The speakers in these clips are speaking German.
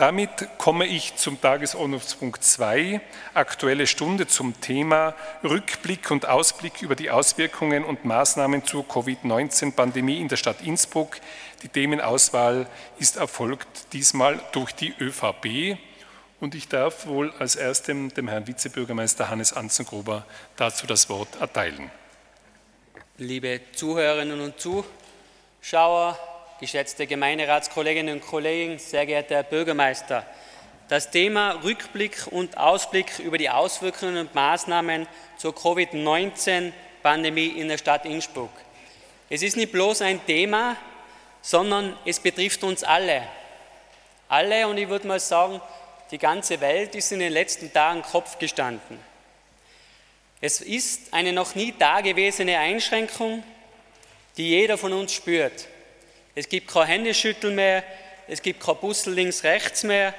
Damit komme ich zum Tagesordnungspunkt 2, Aktuelle Stunde zum Thema Rückblick und Ausblick über die Auswirkungen und Maßnahmen zur Covid-19-Pandemie in der Stadt Innsbruck. Die Themenauswahl ist erfolgt diesmal durch die ÖVP. Und ich darf wohl als erstem dem Herrn Vizebürgermeister Hannes Anzengruber dazu das Wort erteilen. Liebe Zuhörerinnen und Zuschauer, geschätzte Gemeinderatskolleginnen und Kollegen, sehr geehrter Herr Bürgermeister. Das Thema Rückblick und Ausblick über die Auswirkungen und Maßnahmen zur Covid-19-Pandemie in der Stadt Innsbruck. Es ist nicht bloß ein Thema, sondern es betrifft uns alle. Alle und ich würde mal sagen, die ganze Welt ist in den letzten Tagen Kopf gestanden. Es ist eine noch nie dagewesene Einschränkung, die jeder von uns spürt. Es gibt kein Händeschütteln mehr, es gibt kein Bussel links, rechts mehr.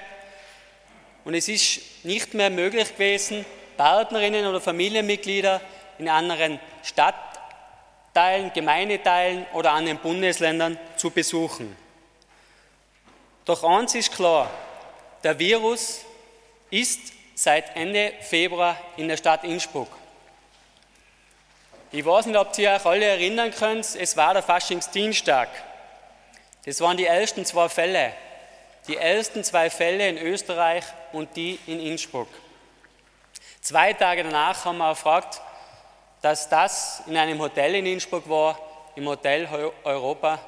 Und es ist nicht mehr möglich gewesen, Partnerinnen oder Familienmitglieder in anderen Stadtteilen, Gemeindeteilen oder anderen Bundesländern zu besuchen. Doch eins ist klar, der Virus ist seit Ende Februar in der Stadt Innsbruck. Ich weiß nicht, ob ihr euch alle erinnern könnt, es war der Faschingsdienstag. Das waren die ersten zwei Fälle. Die ersten zwei Fälle in Österreich und die in Innsbruck. Zwei Tage danach haben wir erfragt, dass das in einem Hotel in Innsbruck war, im Hotel Europa.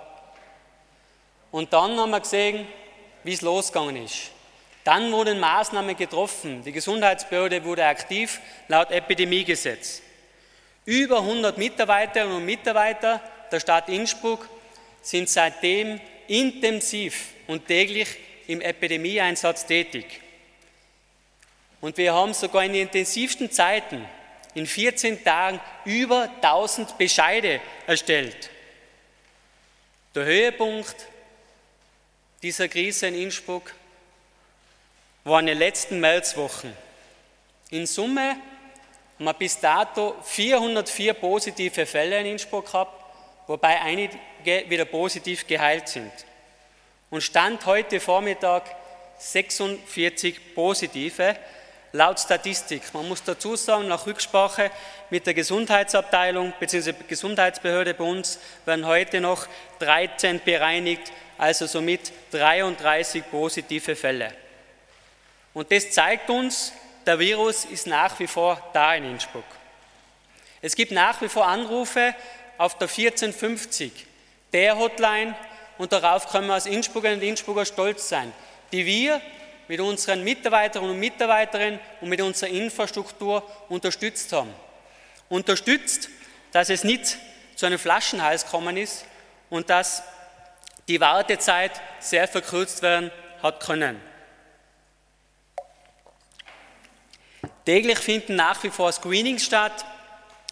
Und dann haben wir gesehen, wie es losgegangen ist. Dann wurden Maßnahmen getroffen. Die Gesundheitsbehörde wurde aktiv laut Epidemiegesetz. Über 100 Mitarbeiterinnen und Mitarbeiter der Stadt Innsbruck sind seitdem intensiv und täglich im Epidemieeinsatz tätig. Und wir haben sogar in den intensivsten Zeiten in 14 Tagen über 1000 Bescheide erstellt. Der Höhepunkt dieser Krise in Innsbruck war in den letzten Märzwochen. In Summe haben wir bis dato 404 positive Fälle in Innsbruck gehabt wobei einige wieder positiv geheilt sind. Und Stand heute Vormittag 46 positive laut Statistik. Man muss dazu sagen, nach Rücksprache mit der Gesundheitsabteilung bzw. Gesundheitsbehörde bei uns werden heute noch 13 bereinigt, also somit 33 positive Fälle. Und das zeigt uns, der Virus ist nach wie vor da in Innsbruck. Es gibt nach wie vor Anrufe auf der 1450, der Hotline, und darauf können wir als Innsbrucker und Innsbrucker stolz sein, die wir mit unseren Mitarbeiterinnen und Mitarbeitern und mit unserer Infrastruktur unterstützt haben. Unterstützt, dass es nicht zu einem Flaschenhals gekommen ist und dass die Wartezeit sehr verkürzt werden hat können. Täglich finden nach wie vor Screenings statt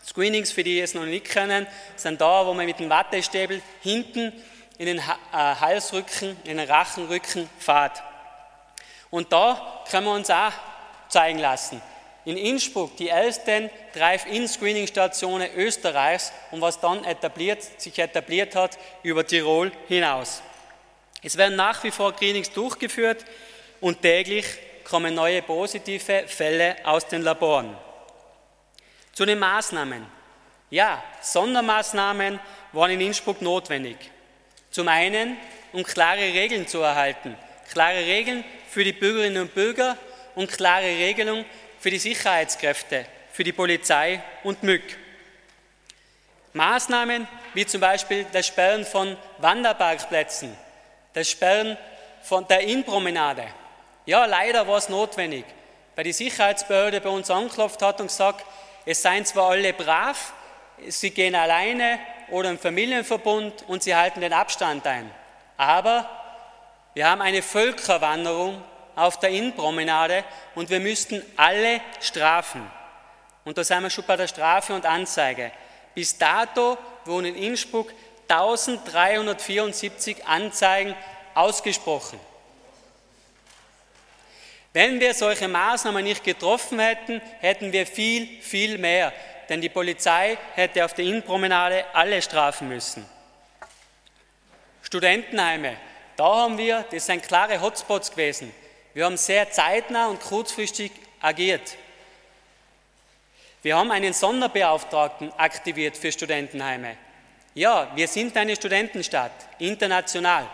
Screenings, für die es noch nicht kennen, sind da, wo man mit dem Wattestäbel hinten in den äh, Halsrücken, in den Rachenrücken fährt. Und da können wir uns auch zeigen lassen. In Innsbruck die ersten Drive-In-Screening-Stationen Österreichs und was dann etabliert, sich etabliert hat über Tirol hinaus. Es werden nach wie vor Screenings durchgeführt und täglich kommen neue positive Fälle aus den Laboren. Zu den Maßnahmen. Ja, Sondermaßnahmen waren in Innsbruck notwendig. Zum einen, um klare Regeln zu erhalten. Klare Regeln für die Bürgerinnen und Bürger und klare Regelungen für die Sicherheitskräfte, für die Polizei und MÜG. Maßnahmen wie zum Beispiel das Sperren von Wanderparkplätzen, das Sperren von der Innenpromenade. Ja, leider war es notwendig, weil die Sicherheitsbehörde bei uns angeklopft hat und gesagt, es seien zwar alle brav, sie gehen alleine oder im Familienverbund und sie halten den Abstand ein. Aber wir haben eine Völkerwanderung auf der Innenpromenade und wir müssten alle strafen. Und da sind wir schon bei der Strafe und Anzeige. Bis dato wurden in Innsbruck 1374 Anzeigen ausgesprochen. Wenn wir solche Maßnahmen nicht getroffen hätten, hätten wir viel, viel mehr. Denn die Polizei hätte auf der Innenpromenade alle strafen müssen. Studentenheime, da haben wir, das sind klare Hotspots gewesen. Wir haben sehr zeitnah und kurzfristig agiert. Wir haben einen Sonderbeauftragten aktiviert für Studentenheime. Ja, wir sind eine Studentenstadt, international.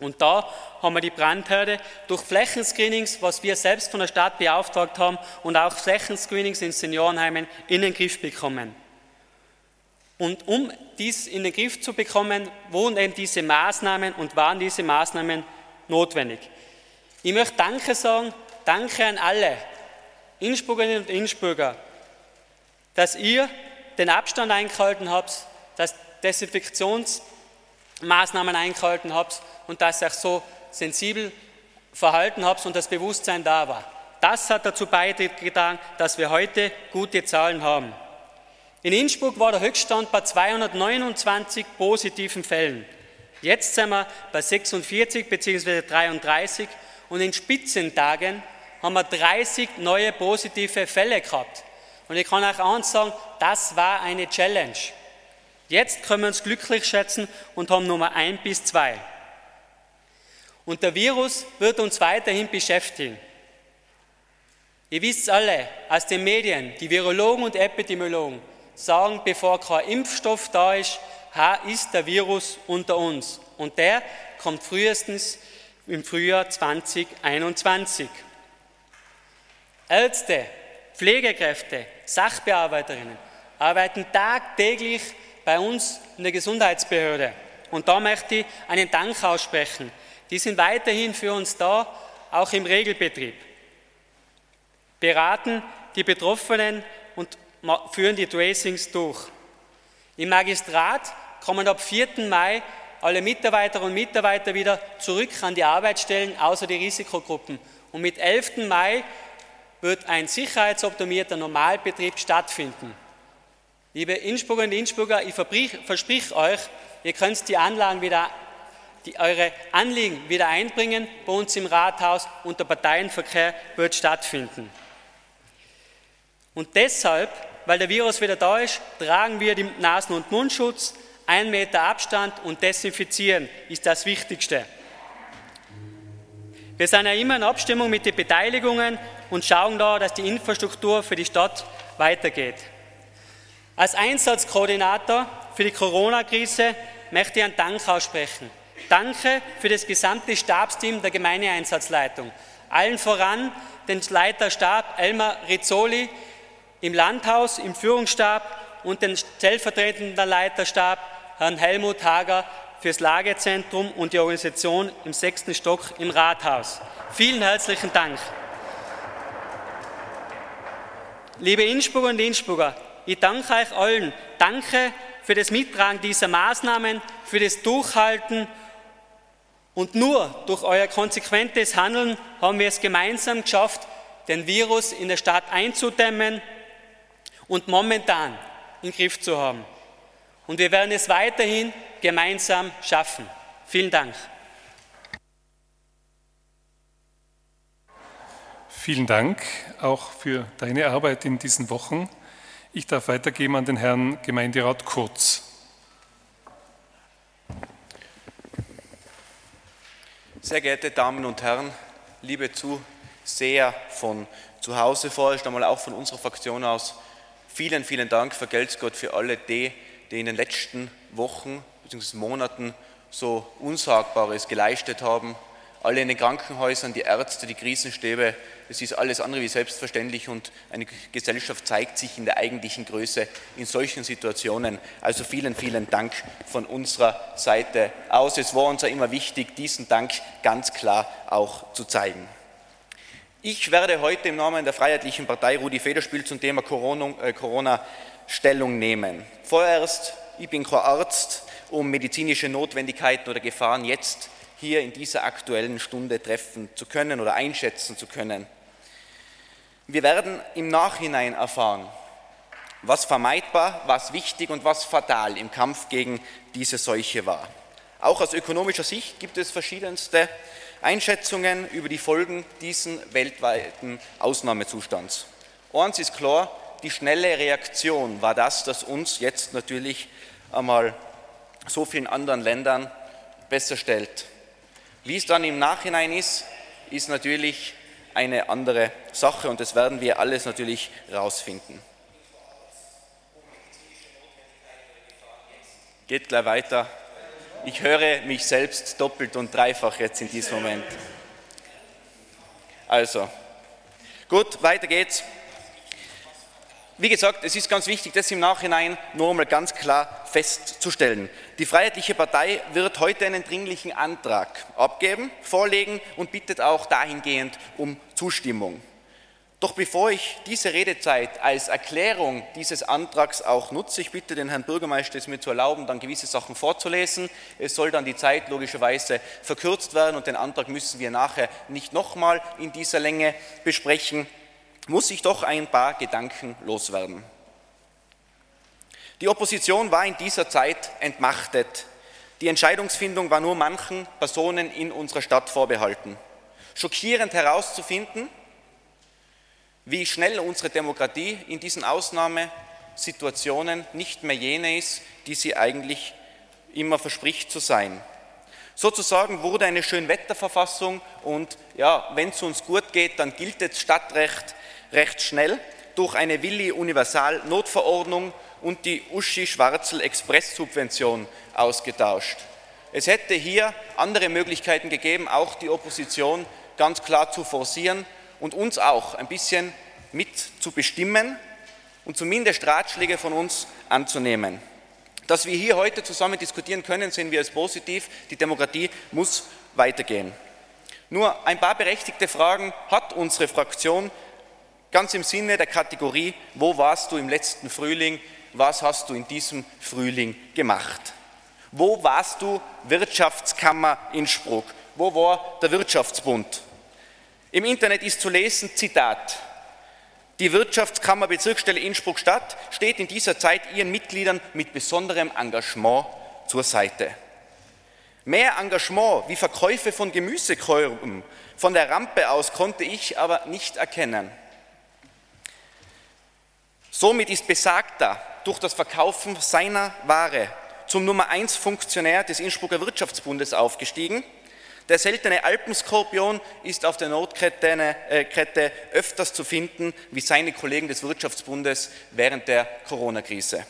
Und da haben wir die Brandherde durch Flächenscreenings, was wir selbst von der Stadt beauftragt haben, und auch Flächenscreenings in Seniorenheimen in den Griff bekommen. Und um dies in den Griff zu bekommen, wurden eben diese Maßnahmen und waren diese Maßnahmen notwendig. Ich möchte Danke sagen, Danke an alle Innsbruckerinnen und Innsbrucker, dass ihr den Abstand eingehalten habt, dass Desinfektionsmaßnahmen eingehalten habt und dass euch so sensibel verhalten habt und das Bewusstsein da war. Das hat dazu beigetragen, dass wir heute gute Zahlen haben. In Innsbruck war der Höchststand bei 229 positiven Fällen. Jetzt sind wir bei 46 bzw. 33 und in Spitzentagen haben wir 30 neue positive Fälle gehabt. Und ich kann euch eins sagen, das war eine Challenge. Jetzt können wir uns glücklich schätzen und haben Nummer 1 bis 2. Und der Virus wird uns weiterhin beschäftigen. Ihr wisst alle aus den Medien, die Virologen und Epidemiologen sagen, bevor kein Impfstoff da ist, ist der Virus unter uns. Und der kommt frühestens im Frühjahr 2021. Ärzte, Pflegekräfte, Sachbearbeiterinnen arbeiten tagtäglich bei uns in der Gesundheitsbehörde. Und da möchte ich einen Dank aussprechen. Die sind weiterhin für uns da, auch im Regelbetrieb. Beraten die Betroffenen und führen die Tracings durch. Im Magistrat kommen ab 4. Mai alle Mitarbeiterinnen und Mitarbeiter wieder zurück an die Arbeitsstellen, außer die Risikogruppen. Und mit 11. Mai wird ein sicherheitsoptimierter Normalbetrieb stattfinden. Liebe Innsbrucker und Innsbrucker, ich versprich euch, ihr könnt die Anlagen wieder, die, eure Anliegen wieder einbringen bei uns im Rathaus und der Parteienverkehr wird stattfinden. Und deshalb, weil der Virus wieder da ist, tragen wir den Nasen- und Mundschutz, ein Meter Abstand und desinfizieren ist das Wichtigste. Wir sind ja immer in Abstimmung mit den Beteiligungen und schauen da, dass die Infrastruktur für die Stadt weitergeht. Als Einsatzkoordinator für die Corona-Krise möchte ich einen Dank aussprechen. Danke für das gesamte Stabsteam der Gemeindeeinsatzleitung. Allen voran den Leiterstab Elmar Rizzoli im Landhaus, im Führungsstab und den stellvertretenden Leiterstab Herrn Helmut Hager fürs Lagezentrum und die Organisation im sechsten Stock im Rathaus. Vielen herzlichen Dank. Liebe Innsbrucker und Innsbrucker, ich danke euch allen. Danke für das Mittragen dieser Maßnahmen, für das Durchhalten. Und nur durch euer konsequentes Handeln haben wir es gemeinsam geschafft, den Virus in der Stadt einzudämmen und momentan im Griff zu haben. Und wir werden es weiterhin gemeinsam schaffen. Vielen Dank. Vielen Dank auch für deine Arbeit in diesen Wochen. Ich darf weitergeben an den Herrn Gemeinderat Kurz. Sehr geehrte Damen und Herren, liebe Zuseher von zu Hause, vorerst einmal auch von unserer Fraktion aus, vielen, vielen Dank, vergelt's Gott, für alle die, die in den letzten Wochen bzw. Monaten so Unsagbares geleistet haben. Alle in den Krankenhäusern, die Ärzte, die Krisenstäbe, das ist alles andere wie selbstverständlich und eine Gesellschaft zeigt sich in der eigentlichen Größe in solchen Situationen. Also vielen, vielen Dank von unserer Seite aus. Es war uns ja immer wichtig, diesen Dank ganz klar auch zu zeigen. Ich werde heute im Namen der Freiheitlichen Partei Rudi Federspiel zum Thema Corona, äh, Corona Stellung nehmen. Vorerst, ich bin kein Arzt, um medizinische Notwendigkeiten oder Gefahren jetzt hier in dieser aktuellen Stunde treffen zu können oder einschätzen zu können. Wir werden im Nachhinein erfahren, was vermeidbar, was wichtig und was fatal im Kampf gegen diese Seuche war. Auch aus ökonomischer Sicht gibt es verschiedenste Einschätzungen über die Folgen diesen weltweiten Ausnahmezustands. Eins ist klar, die schnelle Reaktion war das, das uns jetzt natürlich einmal so vielen anderen Ländern besser stellt. Wie es dann im Nachhinein ist, ist natürlich eine andere Sache und das werden wir alles natürlich rausfinden. Geht gleich weiter. Ich höre mich selbst doppelt und dreifach jetzt in diesem Moment. Also, gut, weiter geht's. Wie gesagt, es ist ganz wichtig, das im Nachhinein nur einmal ganz klar festzustellen. Die Freiheitliche Partei wird heute einen dringlichen Antrag abgeben, vorlegen und bittet auch dahingehend um Zustimmung. Doch bevor ich diese Redezeit als Erklärung dieses Antrags auch nutze, ich bitte den Herrn Bürgermeister, es mir zu erlauben, dann gewisse Sachen vorzulesen. Es soll dann die Zeit logischerweise verkürzt werden und den Antrag müssen wir nachher nicht nochmal in dieser Länge besprechen, muss ich doch ein paar Gedanken loswerden. Die Opposition war in dieser Zeit entmachtet. Die Entscheidungsfindung war nur manchen Personen in unserer Stadt vorbehalten. Schockierend herauszufinden, wie schnell unsere Demokratie in diesen Ausnahmesituationen nicht mehr jene ist, die sie eigentlich immer verspricht zu sein. Sozusagen wurde eine Schönwetterverfassung und ja, wenn es uns gut geht, dann gilt das Stadtrecht recht schnell durch eine Willi Universal Notverordnung und die Uschi Schwarzel Expresssubvention ausgetauscht. Es hätte hier andere Möglichkeiten gegeben, auch die Opposition ganz klar zu forcieren und uns auch ein bisschen mit zu bestimmen und zumindest Ratschläge von uns anzunehmen. Dass wir hier heute zusammen diskutieren können, sehen wir als positiv. Die Demokratie muss weitergehen. Nur ein paar berechtigte Fragen hat unsere Fraktion ganz im Sinne der Kategorie, wo warst du im letzten Frühling, was hast du in diesem Frühling gemacht? Wo warst du Wirtschaftskammer Innsbruck? Wo war der Wirtschaftsbund? Im Internet ist zu lesen, Zitat, die Wirtschaftskammer Bezirksstelle Innsbruck-Stadt steht in dieser Zeit ihren Mitgliedern mit besonderem Engagement zur Seite. Mehr Engagement wie Verkäufe von Gemüsekörben von der Rampe aus konnte ich aber nicht erkennen. Somit ist Besagter durch das Verkaufen seiner Ware zum Nummer 1 Funktionär des Innsbrucker Wirtschaftsbundes aufgestiegen der seltene Alpenskorpion ist auf der Notkette äh, öfters zu finden wie seine Kollegen des Wirtschaftsbundes während der Corona-Krise.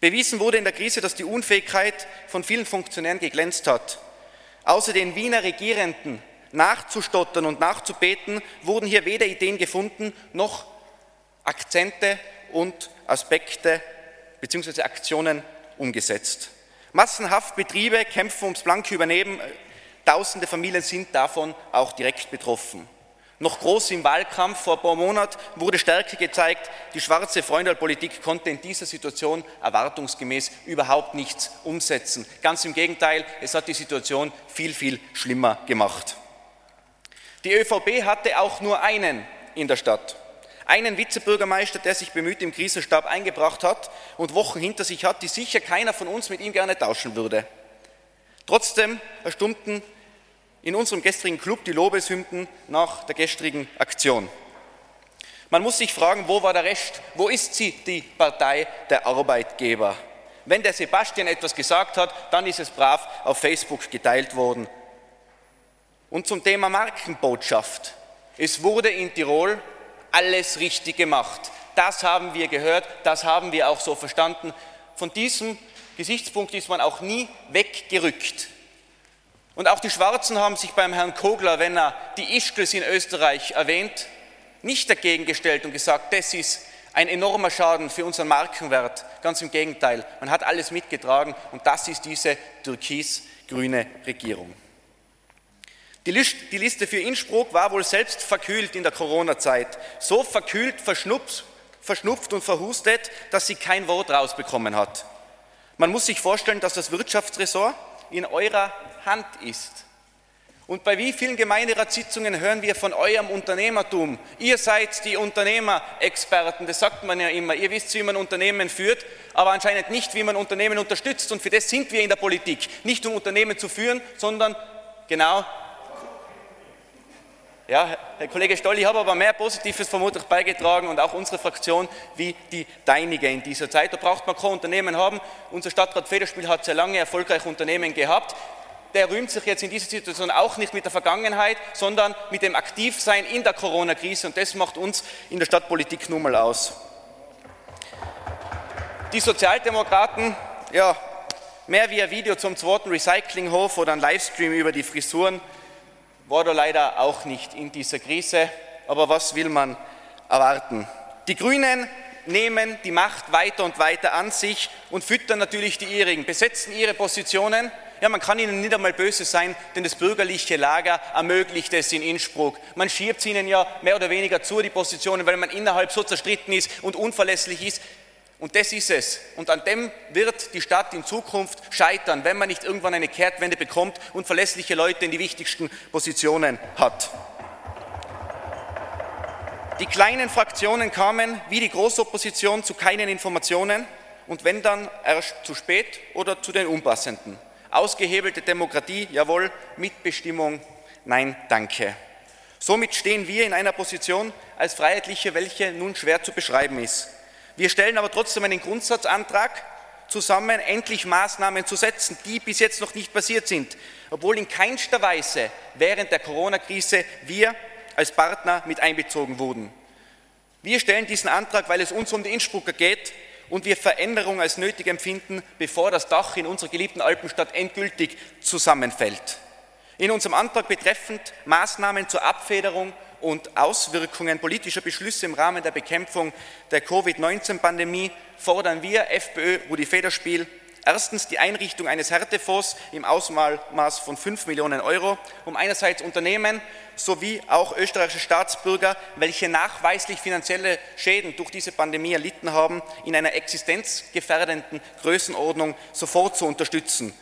Bewiesen wurde in der Krise, dass die Unfähigkeit von vielen Funktionären geglänzt hat. Außer den Wiener Regierenden nachzustottern und nachzubeten, wurden hier weder Ideen gefunden noch Akzente und Aspekte bzw. Aktionen umgesetzt. Massenhaft Betriebe kämpfen ums blanke Übernehmen. Tausende Familien sind davon auch direkt betroffen. Noch groß im Wahlkampf vor ein paar Monaten wurde Stärke gezeigt. Die schwarze Freundalpolitik konnte in dieser Situation erwartungsgemäß überhaupt nichts umsetzen. Ganz im Gegenteil, es hat die Situation viel, viel schlimmer gemacht. Die ÖVP hatte auch nur einen in der Stadt einen Vizebürgermeister, der sich bemüht im Krisenstab eingebracht hat und Wochen hinter sich hat, die sicher keiner von uns mit ihm gerne tauschen würde. Trotzdem erstummten in unserem gestrigen Club die Lobeshymnen nach der gestrigen Aktion. Man muss sich fragen, wo war der Rest? Wo ist sie, die Partei der Arbeitgeber? Wenn der Sebastian etwas gesagt hat, dann ist es brav auf Facebook geteilt worden. Und zum Thema Markenbotschaft. Es wurde in Tirol alles richtig gemacht. Das haben wir gehört, das haben wir auch so verstanden. Von diesem Gesichtspunkt ist man auch nie weggerückt. Und auch die Schwarzen haben sich beim Herrn Kogler, wenn er die Ischgls in Österreich erwähnt, nicht dagegen gestellt und gesagt, das ist ein enormer Schaden für unseren Markenwert. Ganz im Gegenteil, man hat alles mitgetragen und das ist diese türkis-grüne Regierung. Die Liste für Innsbruck war wohl selbst verkühlt in der Corona-Zeit. So verkühlt, verschnupft, verschnupft und verhustet, dass sie kein Wort rausbekommen hat. Man muss sich vorstellen, dass das Wirtschaftsressort in eurer Hand ist. Und bei wie vielen Gemeinderatssitzungen hören wir von eurem Unternehmertum? Ihr seid die Unternehmerexperten, das sagt man ja immer. Ihr wisst, wie man Unternehmen führt, aber anscheinend nicht, wie man Unternehmen unterstützt. Und für das sind wir in der Politik. Nicht um Unternehmen zu führen, sondern genau ja, Herr Kollege Stoll, ich habe aber mehr Positives vermutlich beigetragen und auch unsere Fraktion wie die deinige in dieser Zeit. Da braucht man kein Unternehmen haben. Unser Stadtrat Federspiel hat sehr lange erfolgreich Unternehmen gehabt. der rühmt sich jetzt in dieser Situation auch nicht mit der Vergangenheit, sondern mit dem Aktivsein in der Corona-Krise und das macht uns in der Stadtpolitik nun mal aus. Die Sozialdemokraten, ja, mehr wie ein Video zum zweiten Recyclinghof oder ein Livestream über die Frisuren, war da leider auch nicht in dieser Krise. Aber was will man erwarten? Die Grünen nehmen die Macht weiter und weiter an sich und füttern natürlich die ihrigen, besetzen ihre Positionen. Ja, man kann ihnen nicht einmal böse sein, denn das bürgerliche Lager ermöglicht es in Innsbruck. Man schiebt ihnen ja mehr oder weniger zu, die Positionen, weil man innerhalb so zerstritten ist und unverlässlich ist. Und das ist es. Und an dem wird die Stadt in Zukunft scheitern, wenn man nicht irgendwann eine Kehrtwende bekommt und verlässliche Leute in die wichtigsten Positionen hat. Die kleinen Fraktionen kamen wie die Großopposition zu keinen Informationen und wenn dann erst zu spät oder zu den unpassenden. Ausgehebelte Demokratie, jawohl, Mitbestimmung, nein, danke. Somit stehen wir in einer Position als Freiheitliche, welche nun schwer zu beschreiben ist. Wir stellen aber trotzdem einen Grundsatzantrag zusammen, endlich Maßnahmen zu setzen, die bis jetzt noch nicht passiert sind, obwohl in keinster Weise während der Corona-Krise wir als Partner mit einbezogen wurden. Wir stellen diesen Antrag, weil es uns um die Innsbrucker geht und wir Veränderung als nötig empfinden, bevor das Dach in unserer geliebten Alpenstadt endgültig zusammenfällt. In unserem Antrag betreffend Maßnahmen zur Abfederung und Auswirkungen politischer Beschlüsse im Rahmen der Bekämpfung der Covid-19-Pandemie fordern wir FPÖ Rudi Federspiel Erstens die Einrichtung eines Härtefonds im Ausmaß von 5 Millionen Euro, um einerseits Unternehmen sowie auch österreichische Staatsbürger, welche nachweislich finanzielle Schäden durch diese Pandemie erlitten haben, in einer existenzgefährdenden Größenordnung sofort zu unterstützen.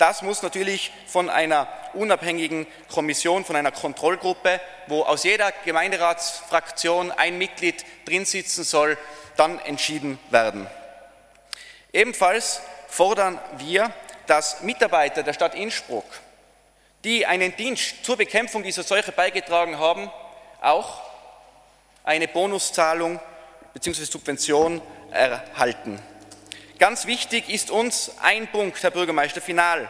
Das muss natürlich von einer unabhängigen Kommission, von einer Kontrollgruppe, wo aus jeder Gemeinderatsfraktion ein Mitglied drin sitzen soll, dann entschieden werden. Ebenfalls fordern wir, dass Mitarbeiter der Stadt Innsbruck, die einen Dienst zur Bekämpfung dieser Seuche beigetragen haben, auch eine Bonuszahlung bzw. Subvention erhalten. Ganz wichtig ist uns ein Punkt, Herr Bürgermeister, final.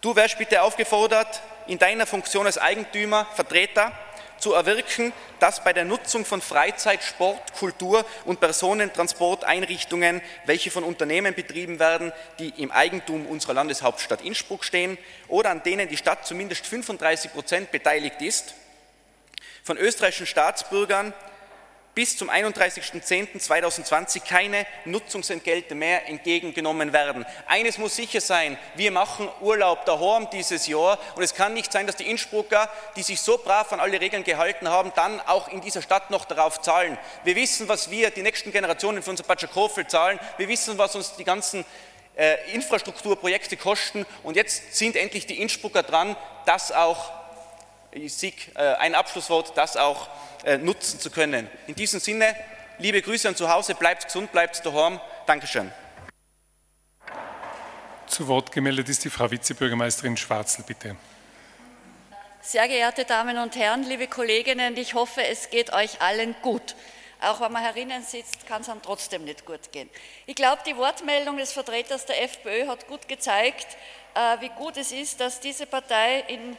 Du wärst bitte aufgefordert, in deiner Funktion als Eigentümer, Vertreter, zu erwirken, dass bei der Nutzung von Freizeit, Sport, Kultur und Personentransporteinrichtungen, welche von Unternehmen betrieben werden, die im Eigentum unserer Landeshauptstadt Innsbruck stehen oder an denen die Stadt zumindest 35 Prozent beteiligt ist, von österreichischen Staatsbürgern bis zum 31.10.2020 keine Nutzungsentgelte mehr entgegengenommen werden. Eines muss sicher sein, wir machen Urlaub daheim dieses Jahr und es kann nicht sein, dass die Innsbrucker, die sich so brav an alle Regeln gehalten haben, dann auch in dieser Stadt noch darauf zahlen. Wir wissen, was wir, die nächsten Generationen für unser Patschakofel zahlen. Wir wissen, was uns die ganzen äh, Infrastrukturprojekte kosten und jetzt sind endlich die Innsbrucker dran, das auch, sehe äh, ein Abschlusswort, das auch äh, nutzen zu können. In diesem Sinne, liebe Grüße an zu Hause, bleibt gesund, bleibt daheim. Dankeschön. Zu Wort gemeldet ist die Frau Vizebürgermeisterin Schwarzel, bitte. Sehr geehrte Damen und Herren, liebe Kolleginnen, ich hoffe, es geht euch allen gut. Auch wenn man herinnen sitzt, kann es einem trotzdem nicht gut gehen. Ich glaube, die Wortmeldung des Vertreters der FPÖ hat gut gezeigt, äh, wie gut es ist, dass diese Partei, in,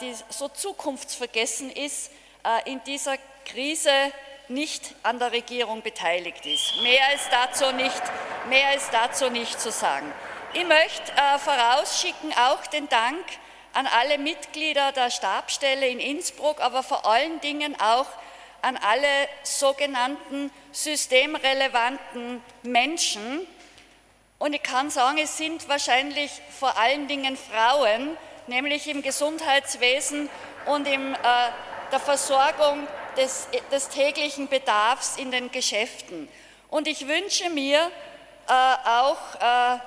die so zukunftsvergessen ist, äh, in dieser Krise nicht an der Regierung beteiligt ist. Mehr ist dazu nicht, mehr ist dazu nicht zu sagen. Ich möchte äh, vorausschicken auch den Dank an alle Mitglieder der Stabstelle in Innsbruck, aber vor allen Dingen auch an alle sogenannten systemrelevanten Menschen. Und ich kann sagen, es sind wahrscheinlich vor allen Dingen Frauen, nämlich im Gesundheitswesen und im äh, der Versorgung des, des täglichen Bedarfs in den Geschäften. Und ich wünsche mir äh, auch äh,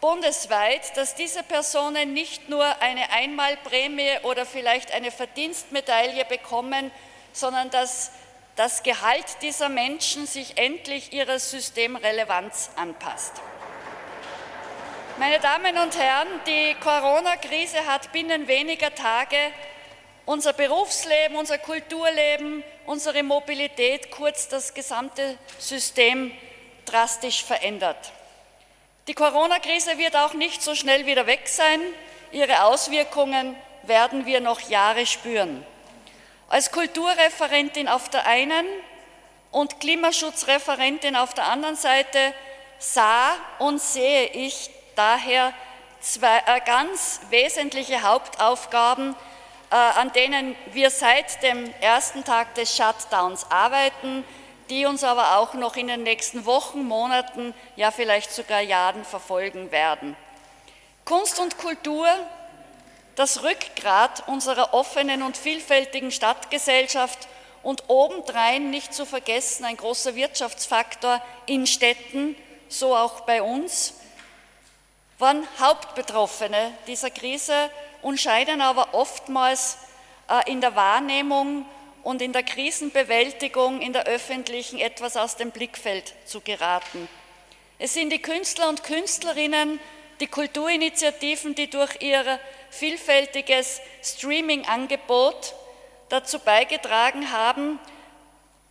bundesweit, dass diese Personen nicht nur eine Einmalprämie oder vielleicht eine Verdienstmedaille bekommen, sondern dass das Gehalt dieser Menschen sich endlich ihrer Systemrelevanz anpasst. Meine Damen und Herren, die Corona-Krise hat binnen weniger Tage unser Berufsleben, unser Kulturleben, unsere Mobilität, kurz das gesamte System drastisch verändert. Die Corona-Krise wird auch nicht so schnell wieder weg sein. ihre Auswirkungen werden wir noch Jahre spüren. Als Kulturreferentin auf der einen und Klimaschutzreferentin auf der anderen Seite sah und sehe ich daher zwei äh, ganz wesentliche Hauptaufgaben, äh, an denen wir seit dem ersten Tag des Shutdowns arbeiten, die uns aber auch noch in den nächsten Wochen, Monaten, ja vielleicht sogar Jahren verfolgen werden. Kunst und Kultur, das Rückgrat unserer offenen und vielfältigen Stadtgesellschaft und obendrein nicht zu vergessen ein großer Wirtschaftsfaktor in Städten, so auch bei uns, waren Hauptbetroffene dieser Krise und scheinen aber oftmals äh, in der Wahrnehmung und in der Krisenbewältigung in der öffentlichen etwas aus dem Blickfeld zu geraten. Es sind die Künstler und Künstlerinnen, die Kulturinitiativen, die durch ihr vielfältiges Streaming-Angebot dazu beigetragen haben,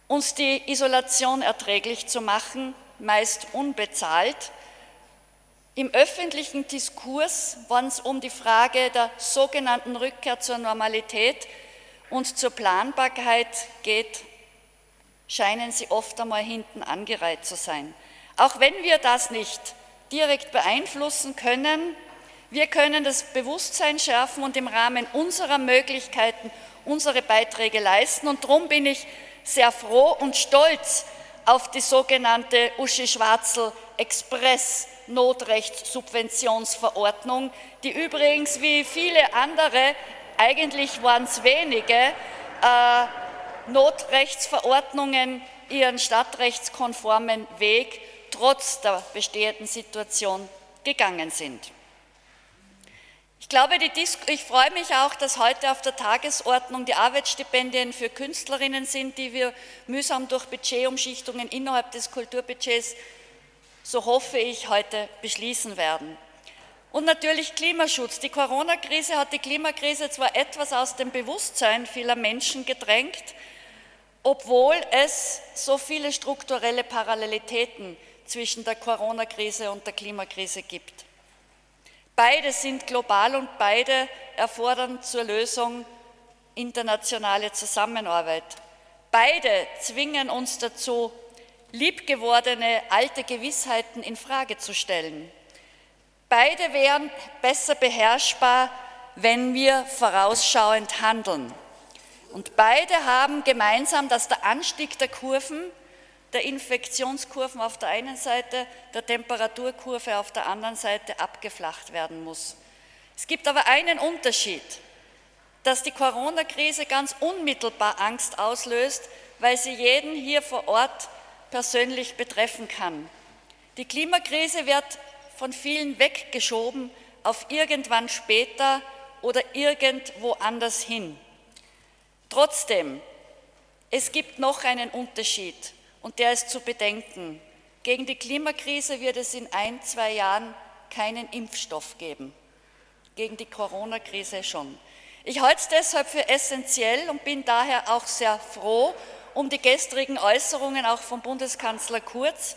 uns die Isolation erträglich zu machen, meist unbezahlt. Im öffentlichen Diskurs, wenn es um die Frage der sogenannten Rückkehr zur Normalität und zur Planbarkeit geht, scheinen sie oft einmal hinten angereiht zu sein. Auch wenn wir das nicht direkt beeinflussen können, wir können das Bewusstsein schärfen und im Rahmen unserer Möglichkeiten unsere Beiträge leisten. Und darum bin ich sehr froh und stolz auf die sogenannte Uschi Schwarzel Express Notrechtssubventionsverordnung, die übrigens wie viele andere eigentlich waren es wenige äh, Notrechtsverordnungen ihren stadtrechtskonformen Weg trotz der bestehenden Situation gegangen sind. Ich glaube, ich freue mich auch, dass heute auf der Tagesordnung die Arbeitsstipendien für Künstlerinnen sind, die wir mühsam durch Budgetumschichtungen innerhalb des Kulturbudgets, so hoffe ich, heute beschließen werden. Und natürlich Klimaschutz. Die Corona-Krise hat die Klimakrise zwar etwas aus dem Bewusstsein vieler Menschen gedrängt, obwohl es so viele strukturelle Parallelitäten zwischen der Corona-Krise und der Klimakrise gibt. Beide sind global und beide erfordern zur Lösung internationale Zusammenarbeit. Beide zwingen uns dazu, liebgewordene alte Gewissheiten in Frage zu stellen. Beide wären besser beherrschbar, wenn wir vorausschauend handeln. Und beide haben gemeinsam, dass der Anstieg der Kurven, der Infektionskurven auf der einen Seite, der Temperaturkurve auf der anderen Seite abgeflacht werden muss. Es gibt aber einen Unterschied, dass die Corona-Krise ganz unmittelbar Angst auslöst, weil sie jeden hier vor Ort persönlich betreffen kann. Die Klimakrise wird von vielen weggeschoben auf irgendwann später oder irgendwo anders hin. Trotzdem, es gibt noch einen Unterschied und der ist zu bedenken. Gegen die Klimakrise wird es in ein, zwei Jahren keinen Impfstoff geben. Gegen die Corona-Krise schon. Ich halte es deshalb für essentiell und bin daher auch sehr froh um die gestrigen Äußerungen auch vom Bundeskanzler Kurz,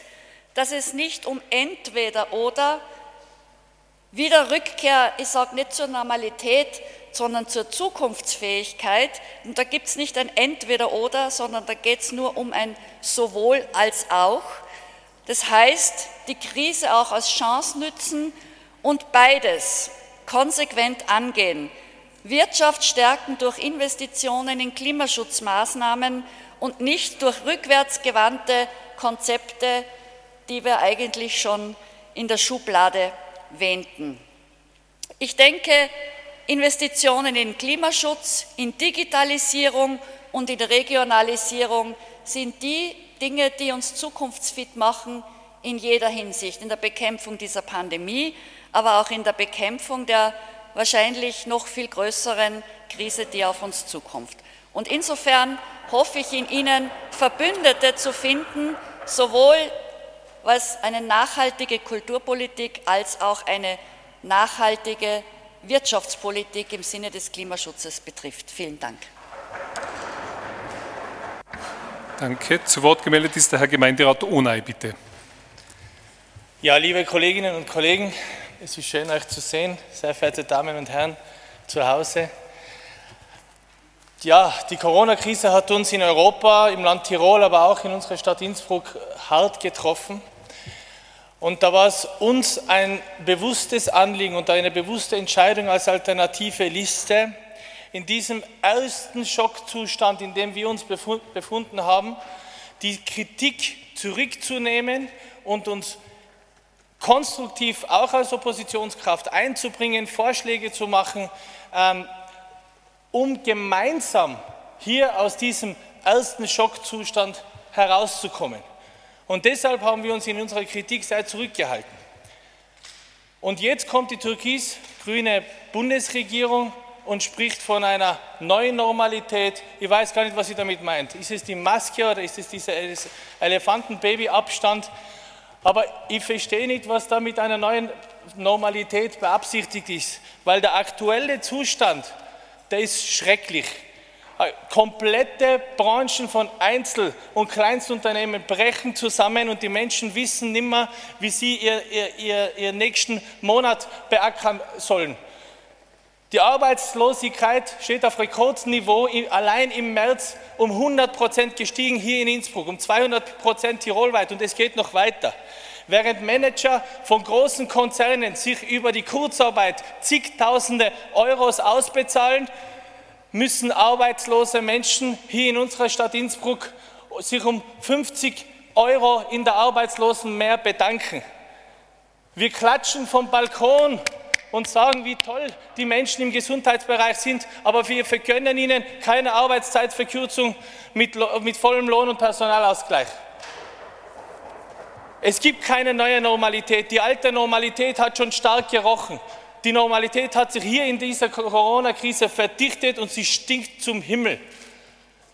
dass es nicht um entweder oder wieder Rückkehr, ich sage nicht zur Normalität, sondern zur Zukunftsfähigkeit. Und da gibt es nicht ein entweder oder, sondern da geht es nur um ein sowohl als auch. Das heißt, die Krise auch als Chance nützen und beides konsequent angehen. Wirtschaft stärken durch Investitionen in Klimaschutzmaßnahmen und nicht durch rückwärtsgewandte Konzepte die wir eigentlich schon in der Schublade wähnten. Ich denke, Investitionen in Klimaschutz, in Digitalisierung und in Regionalisierung sind die Dinge, die uns zukunftsfit machen in jeder Hinsicht, in der Bekämpfung dieser Pandemie, aber auch in der Bekämpfung der wahrscheinlich noch viel größeren Krise, die auf uns zukommt. Und insofern hoffe ich in Ihnen, Verbündete zu finden, sowohl was eine nachhaltige Kulturpolitik als auch eine nachhaltige Wirtschaftspolitik im Sinne des Klimaschutzes betrifft. Vielen Dank. Danke. Zu Wort gemeldet ist der Herr Gemeinderat Ohnay, bitte. Ja, liebe Kolleginnen und Kollegen, Es ist schön, euch zu sehen, sehr verehrte Damen und Herren zu Hause. Ja, die Corona-Krise hat uns in Europa, im Land Tirol, aber auch in unserer Stadt Innsbruck hart getroffen. Und da war es uns ein bewusstes Anliegen und eine bewusste Entscheidung als alternative Liste, in diesem ersten Schockzustand, in dem wir uns befunden haben, die Kritik zurückzunehmen und uns konstruktiv auch als Oppositionskraft einzubringen, Vorschläge zu machen, ähm, um gemeinsam hier aus diesem ersten Schockzustand herauszukommen. Und deshalb haben wir uns in unserer Kritik sehr zurückgehalten. Und jetzt kommt die türkis-grüne Bundesregierung und spricht von einer neuen Normalität. Ich weiß gar nicht, was sie damit meint. Ist es die Maske oder ist es dieser Elefantenbabyabstand? Aber ich verstehe nicht, was da mit einer neuen Normalität beabsichtigt ist, weil der aktuelle Zustand, der ist schrecklich. Äh, komplette Branchen von Einzel- und Kleinstunternehmen brechen zusammen und die Menschen wissen nicht mehr, wie sie ihr, ihr, ihr, ihr nächsten Monat beackern sollen. Die Arbeitslosigkeit steht auf Rekordniveau, allein im März um 100 Prozent gestiegen hier in Innsbruck, um 200 Prozent tirolweit und es geht noch weiter. Während Manager von großen Konzernen sich über die Kurzarbeit zigtausende Euros ausbezahlen, müssen arbeitslose Menschen hier in unserer Stadt Innsbruck sich um 50 Euro in der Arbeitslosen mehr bedanken. Wir klatschen vom Balkon und sagen, wie toll die Menschen im Gesundheitsbereich sind, aber wir vergönnen ihnen keine Arbeitszeitverkürzung mit, mit vollem Lohn und Personalausgleich. Es gibt keine neue Normalität. Die alte Normalität hat schon stark gerochen. Die Normalität hat sich hier in dieser Corona-Krise verdichtet und sie stinkt zum Himmel.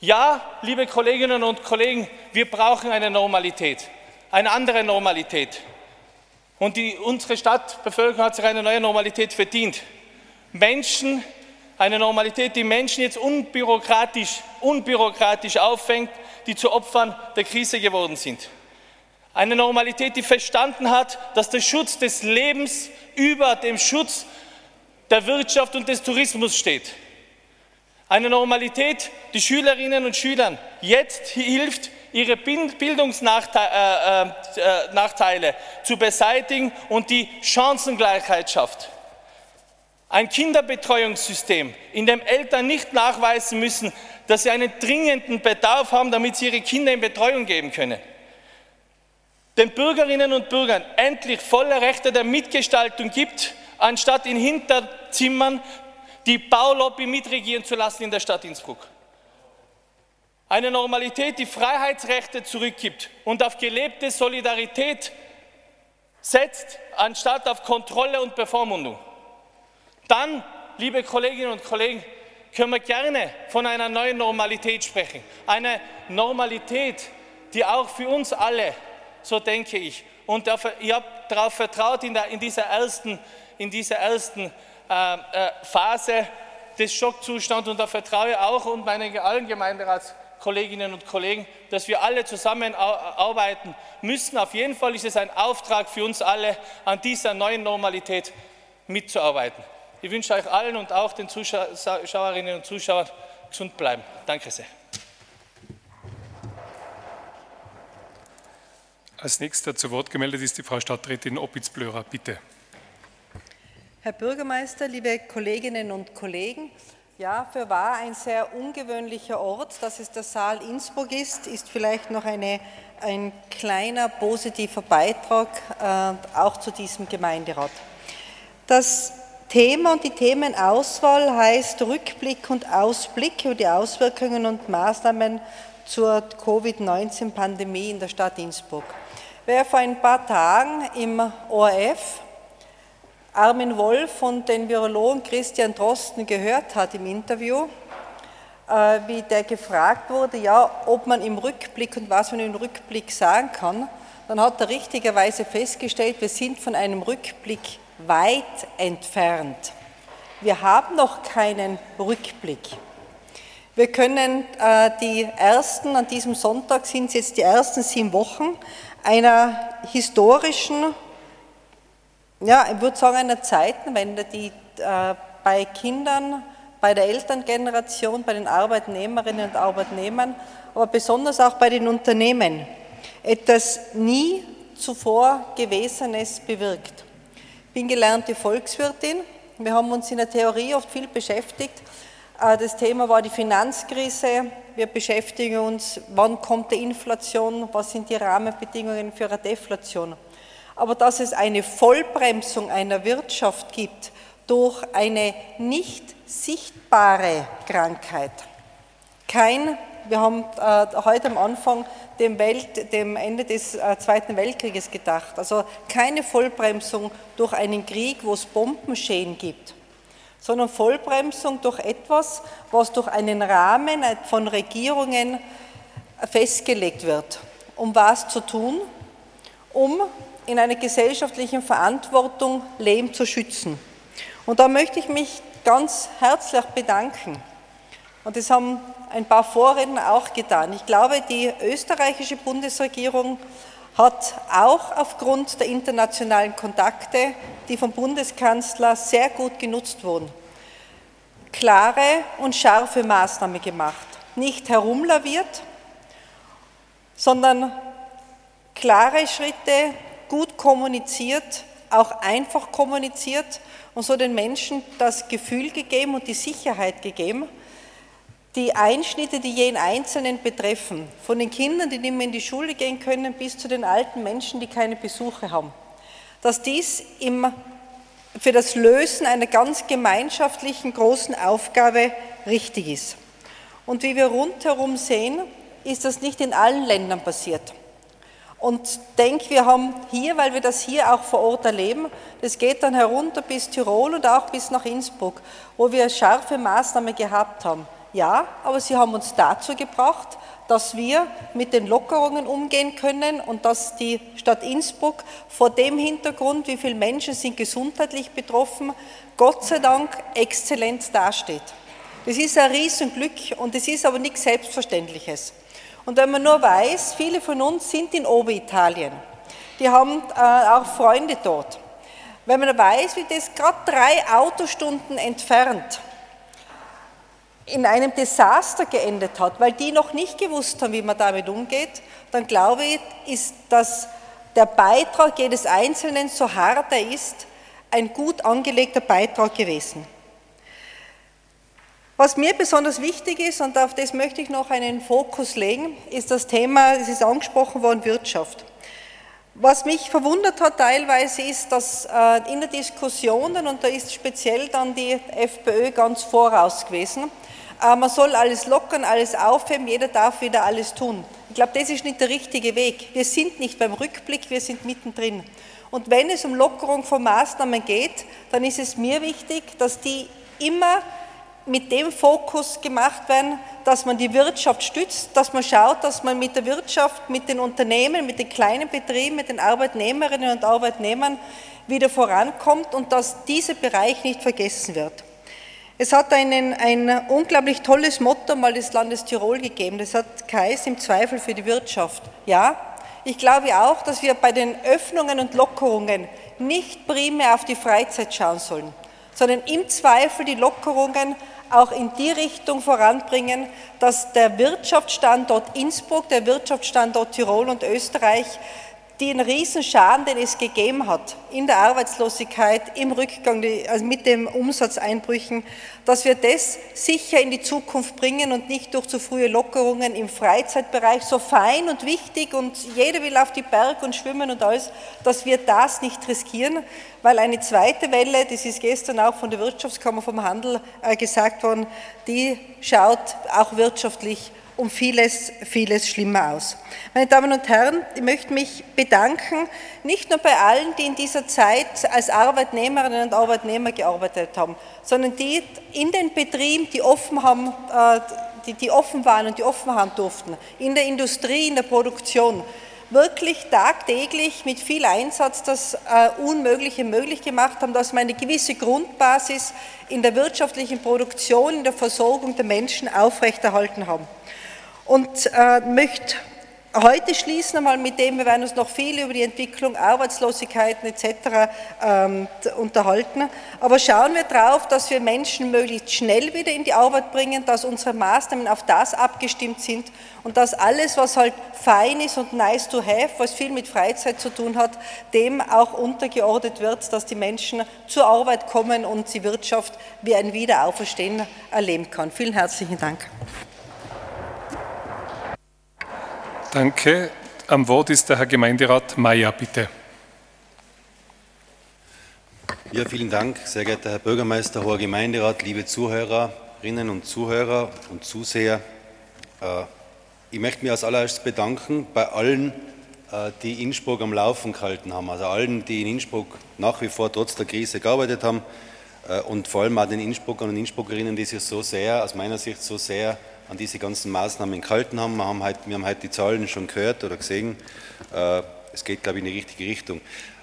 Ja, liebe Kolleginnen und Kollegen, wir brauchen eine Normalität, eine andere Normalität. Und die, unsere Stadtbevölkerung hat sich eine neue Normalität verdient. Menschen, eine Normalität, die Menschen jetzt unbürokratisch, unbürokratisch auffängt, die zu Opfern der Krise geworden sind. Eine Normalität, die verstanden hat, dass der Schutz des Lebens über dem Schutz der Wirtschaft und des Tourismus steht. Eine Normalität, die Schülerinnen und Schülern jetzt hilft, ihre Bildungsnachteile äh, äh, äh, zu beseitigen und die Chancengleichheit schafft. Ein Kinderbetreuungssystem, in dem Eltern nicht nachweisen müssen, dass sie einen dringenden Bedarf haben, damit sie ihre Kinder in Betreuung geben können den Bürgerinnen und Bürgern endlich volle Rechte der Mitgestaltung gibt, anstatt in Hinterzimmern die Baulobby mitregieren zu lassen in der Stadt Innsbruck. Eine Normalität, die Freiheitsrechte zurückgibt und auf gelebte Solidarität setzt, anstatt auf Kontrolle und Bevormundung. Dann, liebe Kolleginnen und Kollegen, können wir gerne von einer neuen Normalität sprechen. Eine Normalität, die auch für uns alle so denke ich. Und ich habe darauf vertraut in, der, in, dieser ersten, in dieser ersten äh, äh, Phase des Schockzustands und da vertraue ich auch und meinen allen Gemeinderatskolleginnen und Kollegen, dass wir alle zusammenarbeiten müssen. Auf jeden Fall ist es ein Auftrag für uns alle, an dieser neuen Normalität mitzuarbeiten. Ich wünsche euch allen und auch den Zuschauerinnen und Zuschauern gesund bleiben. Danke sehr. Als nächster zu Wort gemeldet ist die Frau Stadträtin Opitz-Blörer. Bitte. Herr Bürgermeister, liebe Kolleginnen und Kollegen, ja, für war ein sehr ungewöhnlicher Ort, dass es der Saal Innsbruck ist, ist vielleicht noch eine, ein kleiner positiver Beitrag äh, auch zu diesem Gemeinderat. Das Thema und die Themenauswahl heißt Rückblick und Ausblick über die Auswirkungen und Maßnahmen zur Covid-19-Pandemie in der Stadt Innsbruck. Wer vor ein paar Tagen im ORF Armin Wolf und den Virologen Christian Drosten gehört hat im Interview, äh, wie der gefragt wurde, ja, ob man im Rückblick und was man im Rückblick sagen kann, dann hat er richtigerweise festgestellt, wir sind von einem Rückblick weit entfernt. Wir haben noch keinen Rückblick. Wir können äh, die ersten, an diesem Sonntag sind es jetzt die ersten sieben Wochen, einer historischen ja, ich würde sagen, einer Zeitenwende, die äh, bei Kindern, bei der Elterngeneration, bei den Arbeitnehmerinnen und Arbeitnehmern, aber besonders auch bei den Unternehmen etwas nie zuvor Gewesenes bewirkt. Ich bin gelernte Volkswirtin. Wir haben uns in der Theorie oft viel beschäftigt. Äh, das Thema war die Finanzkrise. Wir beschäftigen uns, wann kommt die Inflation, was sind die Rahmenbedingungen für eine Deflation. Aber dass es eine Vollbremsung einer Wirtschaft gibt durch eine nicht sichtbare Krankheit, kein wir haben äh, heute am Anfang dem, Welt, dem Ende des äh, Zweiten Weltkrieges gedacht. Also keine Vollbremsung durch einen Krieg, wo es Bombenschäden gibt, sondern Vollbremsung durch etwas, was durch einen Rahmen von Regierungen festgelegt wird. Um was zu tun? Um in einer gesellschaftlichen Verantwortung Leben zu schützen. Und da möchte ich mich ganz herzlich bedanken. Und das haben ein paar Vorredner auch getan. Ich glaube, die österreichische Bundesregierung hat auch aufgrund der internationalen Kontakte, die vom Bundeskanzler sehr gut genutzt wurden, klare und scharfe Maßnahmen gemacht. Nicht herumlaviert, sondern klare Schritte, gut kommuniziert, auch einfach kommuniziert und so den Menschen das Gefühl gegeben und die Sicherheit gegeben, die Einschnitte, die jeden Einzelnen betreffen, von den Kindern, die nicht mehr in die Schule gehen können, bis zu den alten Menschen, die keine Besuche haben, dass dies im, für das Lösen einer ganz gemeinschaftlichen großen Aufgabe richtig ist. Und wie wir rundherum sehen, ist das nicht in allen Ländern passiert. Und denke, wir haben hier, weil wir das hier auch vor Ort erleben, das geht dann herunter bis Tirol und auch bis nach Innsbruck, wo wir scharfe Maßnahmen gehabt haben. Ja, aber sie haben uns dazu gebracht, dass wir mit den Lockerungen umgehen können und dass die Stadt Innsbruck vor dem Hintergrund, wie viele Menschen sind gesundheitlich betroffen, Gott sei Dank exzellent dasteht. Das ist ein Riesenglück und es ist aber nichts Selbstverständliches. Und wenn man nur weiß, viele von uns sind in Oberitalien, die haben äh, auch Freunde dort. Wenn man weiß, wie das gerade drei Autostunden entfernt in einem Desaster geendet hat, weil die noch nicht gewusst haben, wie man damit umgeht, dann glaube ich, ist das der Beitrag jedes Einzelnen, so hart er ist, ein gut angelegter Beitrag gewesen. Was mir besonders wichtig ist, und auf das möchte ich noch einen Fokus legen, ist das Thema, es ist angesprochen worden, Wirtschaft. Was mich verwundert hat teilweise ist, dass äh, in der Diskussion, und da ist speziell dann die FPÖ ganz voraus gewesen, äh, man soll alles lockern, alles aufheben, jeder darf wieder alles tun. Ich glaube, das ist nicht der richtige Weg. Wir sind nicht beim Rückblick, wir sind mittendrin. Und wenn es um Lockerung von Maßnahmen geht, dann ist es mir wichtig, dass die immer mit dem Fokus gemacht werden, dass man die Wirtschaft stützt, dass man schaut, dass man mit der Wirtschaft, mit den Unternehmen, mit den kleinen Betrieben, mit den Arbeitnehmerinnen und Arbeitnehmern wieder vorankommt und dass dieser Bereich nicht vergessen wird. Es hat einen, ein unglaublich tolles Motto mal des Landes Tirol gegeben. Das hat Kais im Zweifel für die Wirtschaft. Ja, ich glaube auch, dass wir bei den Öffnungen und Lockerungen nicht primär auf die Freizeit schauen sollen, sondern im Zweifel die Lockerungen auch in die Richtung voranbringen, dass der Wirtschaftsstandort Innsbruck, der Wirtschaftsstandort Tirol und Österreich den Riesenschaden, den es gegeben hat in der Arbeitslosigkeit, im Rückgang, also mit den Umsatzeinbrüchen, dass wir das sicher in die Zukunft bringen und nicht durch zu frühe Lockerungen im Freizeitbereich, so fein und wichtig und jeder will auf die Berg und schwimmen und alles, dass wir das nicht riskieren, weil eine zweite Welle, das ist gestern auch von der Wirtschaftskammer vom Handel äh, gesagt worden, die schaut auch wirtschaftlich um vieles, vieles schlimmer aus. Meine Damen und Herren, ich möchte mich bedanken, nicht nur bei allen, die in dieser Zeit als Arbeitnehmerinnen und Arbeitnehmer gearbeitet haben, sondern die in den Betrieben, die offen, haben, äh, die, die offen waren und die offen haben durften, in der Industrie, in der Produktion, wirklich tagtäglich mit viel Einsatz das äh, Unmögliche möglich gemacht haben, dass wir eine gewisse Grundbasis in der wirtschaftlichen Produktion, in der Versorgung der Menschen aufrechterhalten haben und äh, möchte heute schließen einmal mit dem, wir werden uns noch viel über die Entwicklung, Arbeitslosigkeiten etc. Ähm, unterhalten, aber schauen wir darauf, dass wir Menschen möglichst schnell wieder in die Arbeit bringen, dass unsere Maßnahmen auf das abgestimmt sind und dass alles, was halt fein ist und nice to have, was viel mit Freizeit zu tun hat, dem auch untergeordnet wird, dass die Menschen zur Arbeit kommen und die Wirtschaft wie ein Wiederauferstehen erleben kann. Vielen herzlichen Dank. Danke. Am Wort ist der Herr Gemeinderat Mayer, bitte. Ja, vielen Dank, sehr geehrter Herr Bürgermeister, hoher Gemeinderat, liebe Zuhörerinnen und Zuhörer und Zuseher. Äh, ich möchte mich als allererstes bedanken bei allen, äh, die Innsbruck am Laufen gehalten haben, also allen, die in Innsbruck nach wie vor trotz der Krise gearbeitet haben äh, und vor allem auch den Innsbruckern und Innsbruckerinnen, die sich so sehr, aus meiner Sicht so sehr an diese ganzen Maßnahmen gehalten haben. Wir haben heute, wir haben heute die Zahlen schon gehört oder gesehen. Äh, es geht, glaube ich, in die richtige Richtung.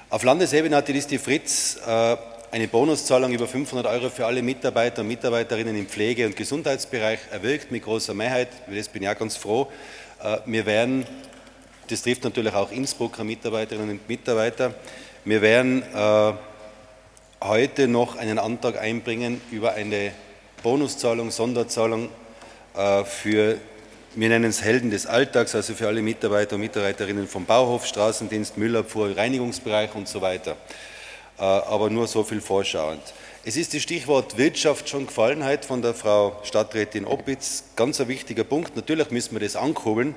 Auf Landesebene hat die Liste Fritz äh, eine Bonuszahlung über 500 Euro für alle Mitarbeiter und Mitarbeiterinnen im Pflege- und Gesundheitsbereich erwirkt, mit großer Mehrheit. Über das bin ich auch ganz froh. Äh, wir werden, das trifft natürlich auch Innsbrucker Mitarbeiterinnen und Mitarbeiter, wir werden heute noch einen Antrag einbringen über eine Bonuszahlung, Sonderzahlung für, wir nennen es Helden des Alltags, also für alle Mitarbeiter und Mitarbeiterinnen vom Bauhof, Straßendienst, Müllabfuhr, Reinigungsbereich und so weiter. Äh, aber nur so viel vorschauend. Es ist das Stichwort Wirtschaft schon gefallen heute von der Frau Stadträtin Oppitz. Ganz ein wichtiger Punkt. Natürlich müssen wir das ankurbeln.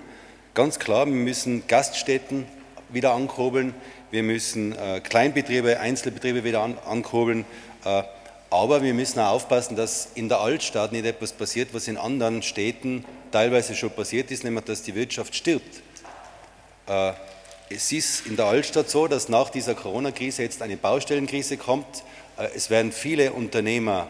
Ganz klar, wir müssen Gaststätten wieder ankurbeln. Wir müssen äh, Kleinbetriebe, Einzelbetriebe wieder ankurbeln. Aber wir müssen auch aufpassen, dass in der Altstadt nicht etwas passiert, was in anderen Städten teilweise schon passiert ist, nämlich dass die Wirtschaft stirbt. Äh, es ist in der Altstadt so, dass nach dieser Corona-Krise jetzt eine Baustellenkrise kommt. Äh, es werden viele Unternehmer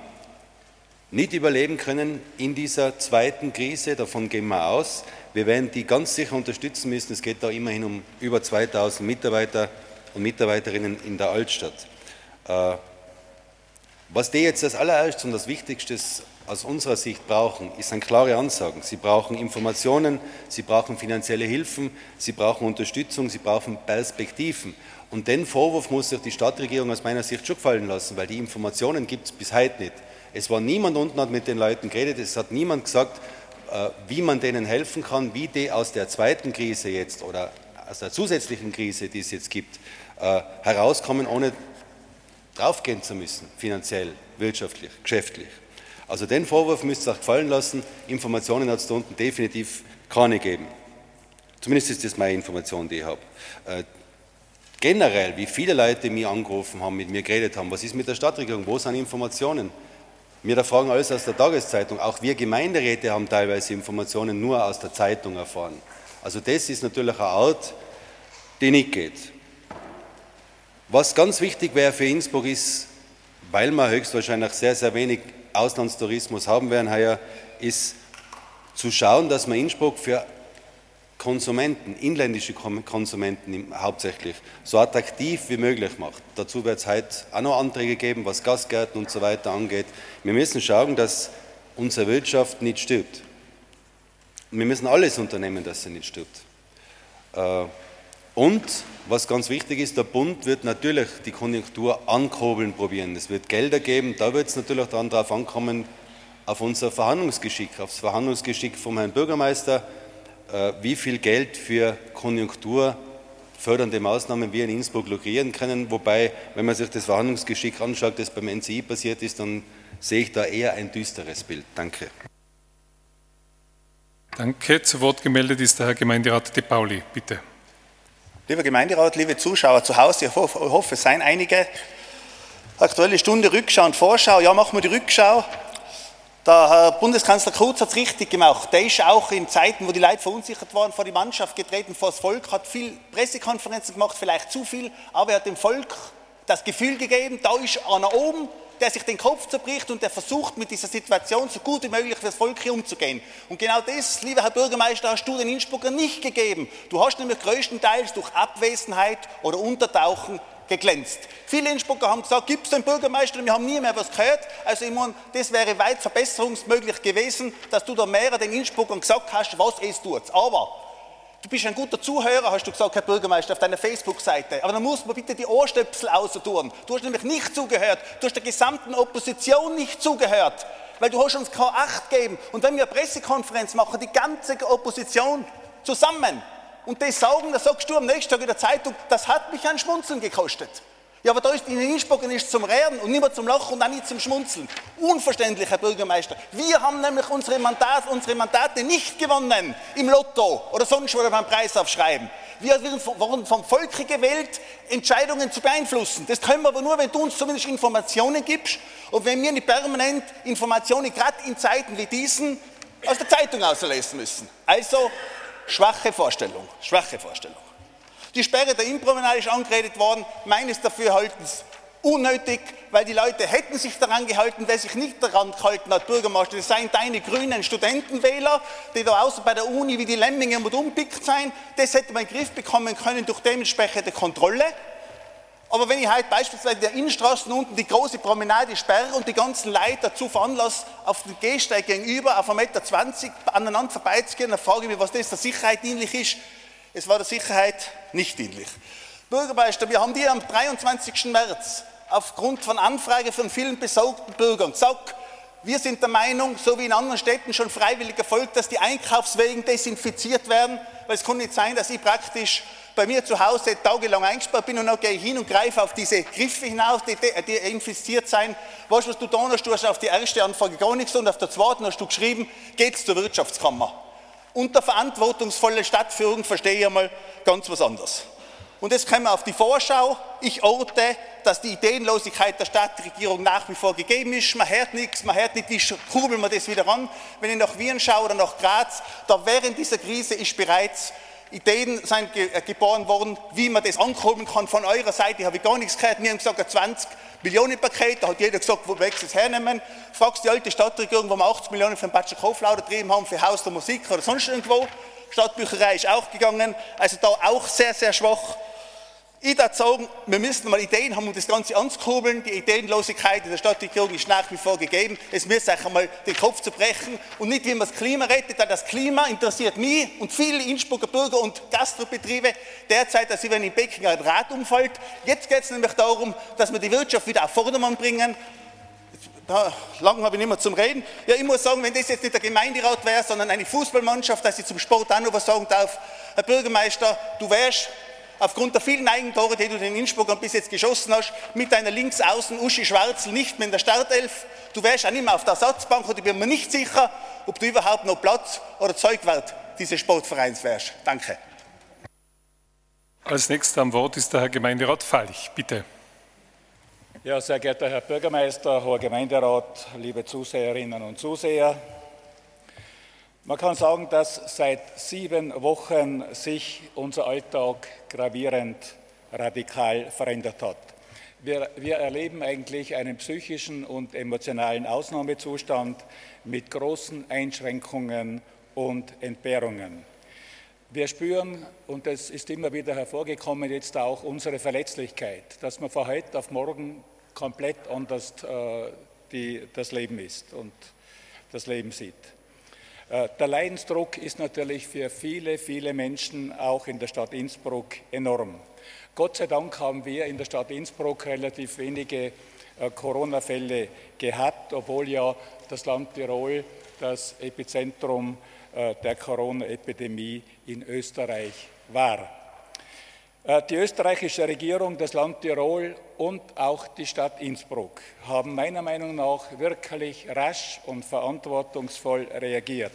nicht überleben können in dieser zweiten Krise, davon gehen wir aus. Wir werden die ganz sicher unterstützen müssen. Es geht da immerhin um über 2000 Mitarbeiter und Mitarbeiterinnen in der Altstadt. Was die jetzt als allererstes und das Wichtigste aus unserer Sicht brauchen, ist ein klare Ansagen. Sie brauchen Informationen, sie brauchen finanzielle Hilfen, sie brauchen Unterstützung, sie brauchen Perspektiven. Und den Vorwurf muss sich die Stadtregierung aus meiner Sicht schon gefallen lassen, weil die Informationen gibt es bis heute nicht. Es war niemand unten, hat mit den Leuten geredet, es hat niemand gesagt, äh, wie man denen helfen kann, wie die aus der zweiten Krise jetzt oder aus der zusätzlichen Krise, die es jetzt gibt, äh, herauskommen, ohne draufgehen zu müssen, finanziell, wirtschaftlich, geschäftlich. Also den Vorwurf müsst ihr euch gefallen lassen. Informationen hat es da unten definitiv keine gegeben. Zumindest ist das meine Information, die ich habe. Äh, generell, wie viele Leute mich angerufen haben, mit mir geredet haben, was ist mit der Stadtregierung, wo sind Informationen? Wir da fragen alles aus der Tageszeitung. Auch wir Gemeinderäte haben teilweise Informationen nur aus der Zeitung erfahren. Also das ist natürlich eine Art, die nicht geht. Was ganz wichtig wäre für Innsbruck ist, weil wir höchstwahrscheinlich sehr, sehr wenig Auslandstourismus haben werden heuer, ist zu schauen, dass man Innsbruck für Konsumenten, inländische Konsumenten hauptsächlich, so attraktiv wie möglich macht. Dazu wird es heute auch noch Anträge geben, was Gastgärten und so weiter angeht. Wir müssen schauen, dass unsere Wirtschaft nicht stirbt. wir müssen alles unternehmen, dass sie nicht stirbt. Äh, und was ganz wichtig ist, der Bund wird natürlich die Konjunktur ankurbeln probieren. Es wird Gelder geben, da wird es natürlich dann darauf ankommen, auf unser Verhandlungsgeschick, auf das Verhandlungsgeschick vom Herrn Bürgermeister, äh, wie viel Geld für konjunkturfördernde Maßnahmen wir in Innsbruck lukrieren können. Wobei, wenn man sich das Verhandlungsgeschick anschaut, das beim NCI passiert ist, dann sehe ich da eher ein düsteres Bild. Danke. Danke. Zu Wort gemeldet ist der Herr Gemeinderat De Pauli. Bitte. Lieber Gemeinderat, liebe Zuschauer zu Hause, ich hoffe, es seien einige. Aktuelle Stunde Rückschau und Vorschau. Ja, machen wir die Rückschau. Der Herr Bundeskanzler Kurz hat es richtig gemacht. Der ist auch in Zeiten, wo die Leute verunsichert waren, vor die Mannschaft getreten, vor das Volk, hat viel Pressekonferenzen gemacht, vielleicht zu viel, aber er hat dem Volk das Gefühl gegeben, da ist einer oben, der sich den Kopf zerbricht und der versucht, mit dieser Situation so gut wie möglich für das Volk hier umzugehen. Und genau das, lieber Herr Bürgermeister, hast du den Innsbrucker nicht gegeben. Du hast nämlich größtenteils durch Abwesenheit oder Untertauchen geglänzt. Viele Innsbrucker haben gesagt, gibt es den Bürgermeister? Wir haben nie mehr was gehört. Also ich meine, das wäre weit verbesserungsmöglich gewesen, dass du da mehr den Innsbruckern gesagt hast, was es tut. Aber Du bist ein guter Zuhörer, hast du gesagt, Herr Bürgermeister, auf deiner Facebook-Seite. Aber dann musst du bitte die Ohrstöpsel außerdurn. Du hast nämlich nicht zugehört. Du hast der gesamten Opposition nicht zugehört. Weil du hast uns keine Acht gegeben. Und wenn wir eine Pressekonferenz machen, die ganze Opposition zusammen und das sagen, dann sagst du am nächsten Tag in der Zeitung, das hat mich ein Schmunzeln gekostet. Ja, aber da ist in Innsbruck ist zum Reden und nicht mehr zum Lachen und auch nicht zum Schmunzeln. Unverständlich, Herr Bürgermeister. Wir haben nämlich unsere, Mandat, unsere Mandate nicht gewonnen im Lotto oder sonst wo beim Preis aufschreiben. Wir wurden vom Volke gewählt, Entscheidungen zu beeinflussen. Das können wir aber nur, wenn du uns zumindest Informationen gibst und wenn wir nicht permanent Informationen, gerade in Zeiten wie diesen, aus der Zeitung auslesen müssen. Also schwache Vorstellung, schwache Vorstellung. Die Sperre der Impromenade ist angeredet worden, meines Dafürhaltens unnötig, weil die Leute hätten sich daran gehalten, wer sich nicht daran gehalten hat, Bürgermeister, das seien deine grünen Studentenwähler, die da außen bei der Uni wie die Lemminge und umpickt sein, das hätte man in den Griff bekommen können durch dementsprechende Kontrolle. Aber wenn ich heute beispielsweise in der Innenstraße unten die große Promenade sperre und die ganzen Leute dazu veranlasse, auf den Gehsteig gegenüber auf 1,20 Meter aneinander vorbeizugehen, dann frage ich mich, was das der Sicherheit dienlich ist es war der Sicherheit nicht dienlich. Bürgermeister, wir haben dir am 23. März aufgrund von Anfrage von vielen besorgten Bürgern gesagt, wir sind der Meinung, so wie in anderen Städten schon freiwillig erfolgt, dass die Einkaufswegen desinfiziert werden, weil es kann nicht sein, dass ich praktisch bei mir zu Hause tagelang eingesperrt bin und dann gehe ich hin und greife auf diese Griffe hinauf, die, die infiziert sein. Weißt du, was du da hast? Du hast auf die erste Anfrage gar nichts und auf der zweiten hast du geschrieben, geht's zur Wirtschaftskammer. Unter verantwortungsvoller Stadtführung verstehe ich einmal ganz was anderes. Und jetzt kommen wir auf die Vorschau. Ich orte, dass die Ideenlosigkeit der Stadtregierung nach wie vor gegeben ist. Man hört nichts, man hört nicht, wie kurbeln wir das wieder an. Wenn ich nach Wien schaue oder nach Graz, da während dieser Krise ist bereits Ideen sind äh, geboren worden, wie man das ankurbeln kann. Von eurer Seite habe ich gar nichts gehört. Wir haben gesagt, ein 20 Millionen Paket, da hat jeder gesagt, wo wir es hernehmen. Fragst die alte Stadtregierung, wo wir 80 Millionen für den Batscher Kauflauder getrieben haben, für Haus der Musik oder sonst irgendwo. Stadtbücherei ist auch gegangen, also da auch sehr, sehr schwach. Ich würde sagen, wir müssen mal Ideen haben, um das Ganze anzukurbeln. Die Ideenlosigkeit in der Stadtregierung ist nach wie vor gegeben. Es müsste sich einmal den Kopf zu brechen und nicht, wie man das Klima rettet. Denn das Klima interessiert mich und viele Innsbrucker Bürger und Gastrobetriebe derzeit, dass sie, wenn in Peking ein Rad umfällt. Jetzt geht es nämlich darum, dass wir die Wirtschaft wieder auf Vordermann bringen. Da, lang habe ich nicht mehr zum Reden. Ja, ich muss sagen, wenn das jetzt nicht der Gemeinderat wäre, sondern eine Fußballmannschaft, dass ich zum Sport auch noch was sagen darf. Herr Bürgermeister, du wärst aufgrund der vielen Eigentore, die du den Innsbruckern bis jetzt geschossen hast, mit deiner Linksaußen Uschi Schwarzl nicht mehr in der Startelf. Du wärst auch nicht mehr auf der Ersatzbank und ich bin mir nicht sicher, ob du überhaupt noch Platz oder Zeugwert dieses Sportvereins wärst. Danke. Als nächster am Wort ist der Herr Gemeinderat Falch. Bitte. Ja, sehr geehrter Herr Bürgermeister, hoher Gemeinderat, liebe Zuseherinnen und Zuseher, man kann sagen, dass seit sieben Wochen sich unser Alltag gravierend radikal verändert hat. Wir, wir, erleben eigentlich einen psychischen und emotionalen Ausnahmezustand mit großen Einschränkungen und Entbehrungen. Wir spüren, und das ist immer wieder hervorgekommen, jetzt auch unsere Verletzlichkeit, dass man von heute auf morgen komplett anders äh, die, das Leben ist und das Leben sieht. Äh, der Leidensdruck ist natürlich für viele, viele Menschen auch in der Stadt Innsbruck enorm. Gott sei Dank haben wir in der Stadt Innsbruck relativ wenige äh, Corona-Fälle gehabt, obwohl ja das Land Tirol das Epizentrum äh, der Corona-Epidemie in Österreich war. Äh, die österreichische Regierung, das Land Tirol und auch die Stadt Innsbruck haben meiner Meinung nach wirklich rasch und verantwortungsvoll reagiert.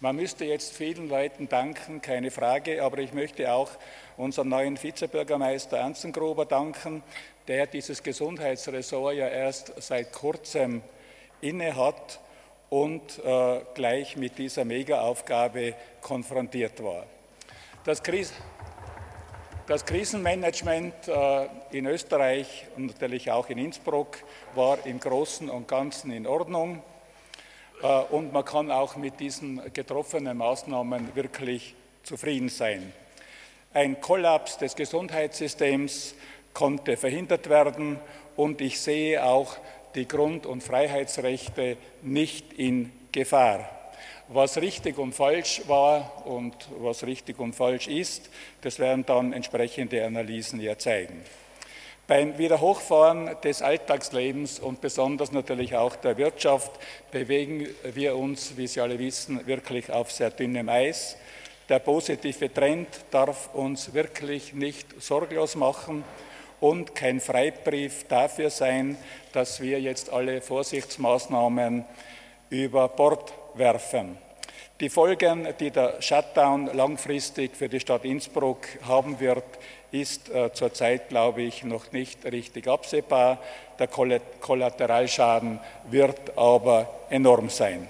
Man müsste jetzt vielen Leuten danken, keine Frage, aber ich möchte auch unserem neuen Vizebürgermeister Ernstengruber danken, der dieses Gesundheitsressort ja erst seit kurzem innehat und äh, gleich mit dieser Megaaufgabe konfrontiert war. Das Krise das Krisenmanagement äh, in Österreich und natürlich auch in Innsbruck war im Großen und Ganzen in Ordnung. Äh, und man kann auch mit diesen getroffenen Maßnahmen wirklich zufrieden sein. Ein Kollaps des Gesundheitssystems konnte verhindert werden und ich sehe auch die Grund- und Freiheitsrechte nicht in Gefahr. Was richtig und falsch war und was richtig und falsch ist, das werden dann entsprechende Analysen ja zeigen. Beim Wiederhochfahren des Alltagslebens und besonders natürlich auch der Wirtschaft bewegen wir uns, wie Sie alle wissen, wirklich auf sehr dünnem Eis. Der positive Trend darf uns wirklich nicht sorglos machen und kein Freibrief dafür sein, dass wir jetzt alle Vorsichtsmaßnahmen über Bord werfen. Die Folgen, die der Shutdown langfristig für die Stadt Innsbruck haben wird, ist äh, zurzeit, glaube ich, noch nicht richtig absehbar. Der Kollateralschaden wird aber enorm sein.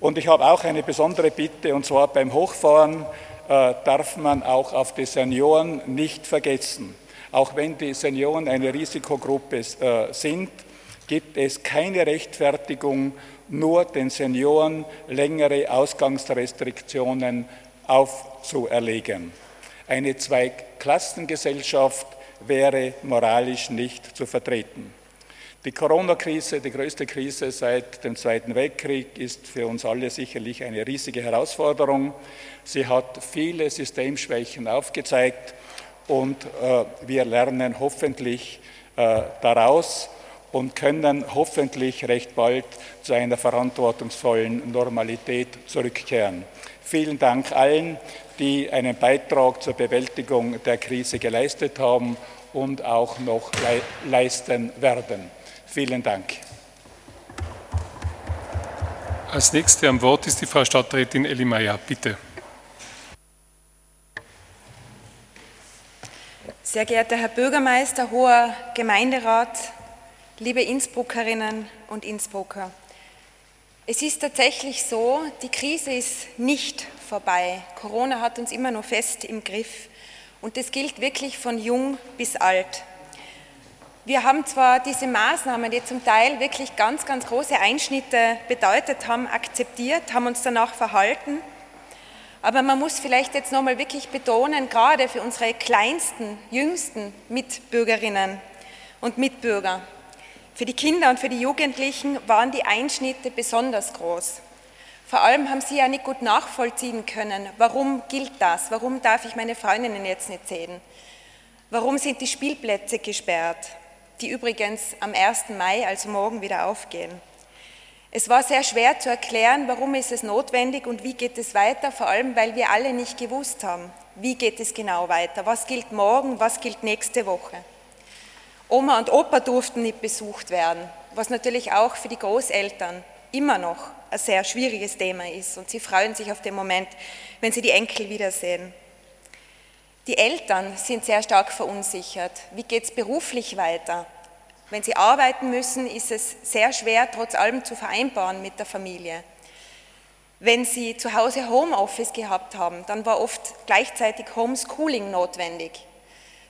Und ich habe auch eine besondere Bitte, und zwar beim Hochfahren äh, darf man auch auf die Senioren nicht vergessen. Auch wenn die Senioren eine Risikogruppe äh, sind, gibt es keine Rechtfertigung, nur den Senioren längere Ausgangsrestriktionen aufzuerlegen. Eine Zweiklassengesellschaft wäre moralisch nicht zu vertreten. Die Corona-Krise, die größte Krise seit dem Zweiten Weltkrieg, ist für uns alle sicherlich eine riesige Herausforderung. Sie hat viele Systemschwächen aufgezeigt und äh, wir lernen hoffentlich äh, daraus und können hoffentlich recht bald zu einer verantwortungsvollen Normalität zurückkehren. Vielen Dank allen, die einen Beitrag zur Bewältigung der Krise geleistet haben und auch noch leisten werden. Vielen Dank. Als nächste am Wort ist die Frau Stadträtin Elli Meyer. Bitte. Sehr geehrter Herr Bürgermeister, hoher Gemeinderat, liebe Innsbruckerinnen und Innsbrucker. Es ist tatsächlich so, die Krise ist nicht vorbei. Corona hat uns immer noch fest im Griff und das gilt wirklich von jung bis alt. Wir haben zwar diese Maßnahmen, die zum Teil wirklich ganz, ganz große Einschnitte bedeutet haben, akzeptiert, haben uns danach verhalten, aber man muss vielleicht jetzt nochmal wirklich betonen, gerade für unsere kleinsten, jüngsten Mitbürgerinnen und Mitbürger, für die Kinder und für die Jugendlichen waren die Einschnitte besonders groß. Vor allem haben sie ja nicht gut nachvollziehen können, warum gilt das, warum darf ich meine Freundinnen jetzt nicht sehen, warum sind die Spielplätze gesperrt, die übrigens am 1. Mai, also morgen, wieder aufgehen. Es war sehr schwer zu erklären, warum ist es notwendig und wie geht es weiter, vor allem weil wir alle nicht gewusst haben, wie geht es genau weiter, was gilt morgen, was gilt nächste Woche. Oma und Opa durften nicht besucht werden, was natürlich auch für die Großeltern immer noch ein sehr schwieriges Thema ist und sie freuen sich auf den Moment, wenn sie die Enkel wiedersehen. Die Eltern sind sehr stark verunsichert. Wie geht es beruflich weiter? Wenn sie arbeiten müssen, ist es sehr schwer, trotz allem zu vereinbaren mit der Familie. Wenn sie zu Hause Homeoffice gehabt haben, dann war oft gleichzeitig Homeschooling notwendig.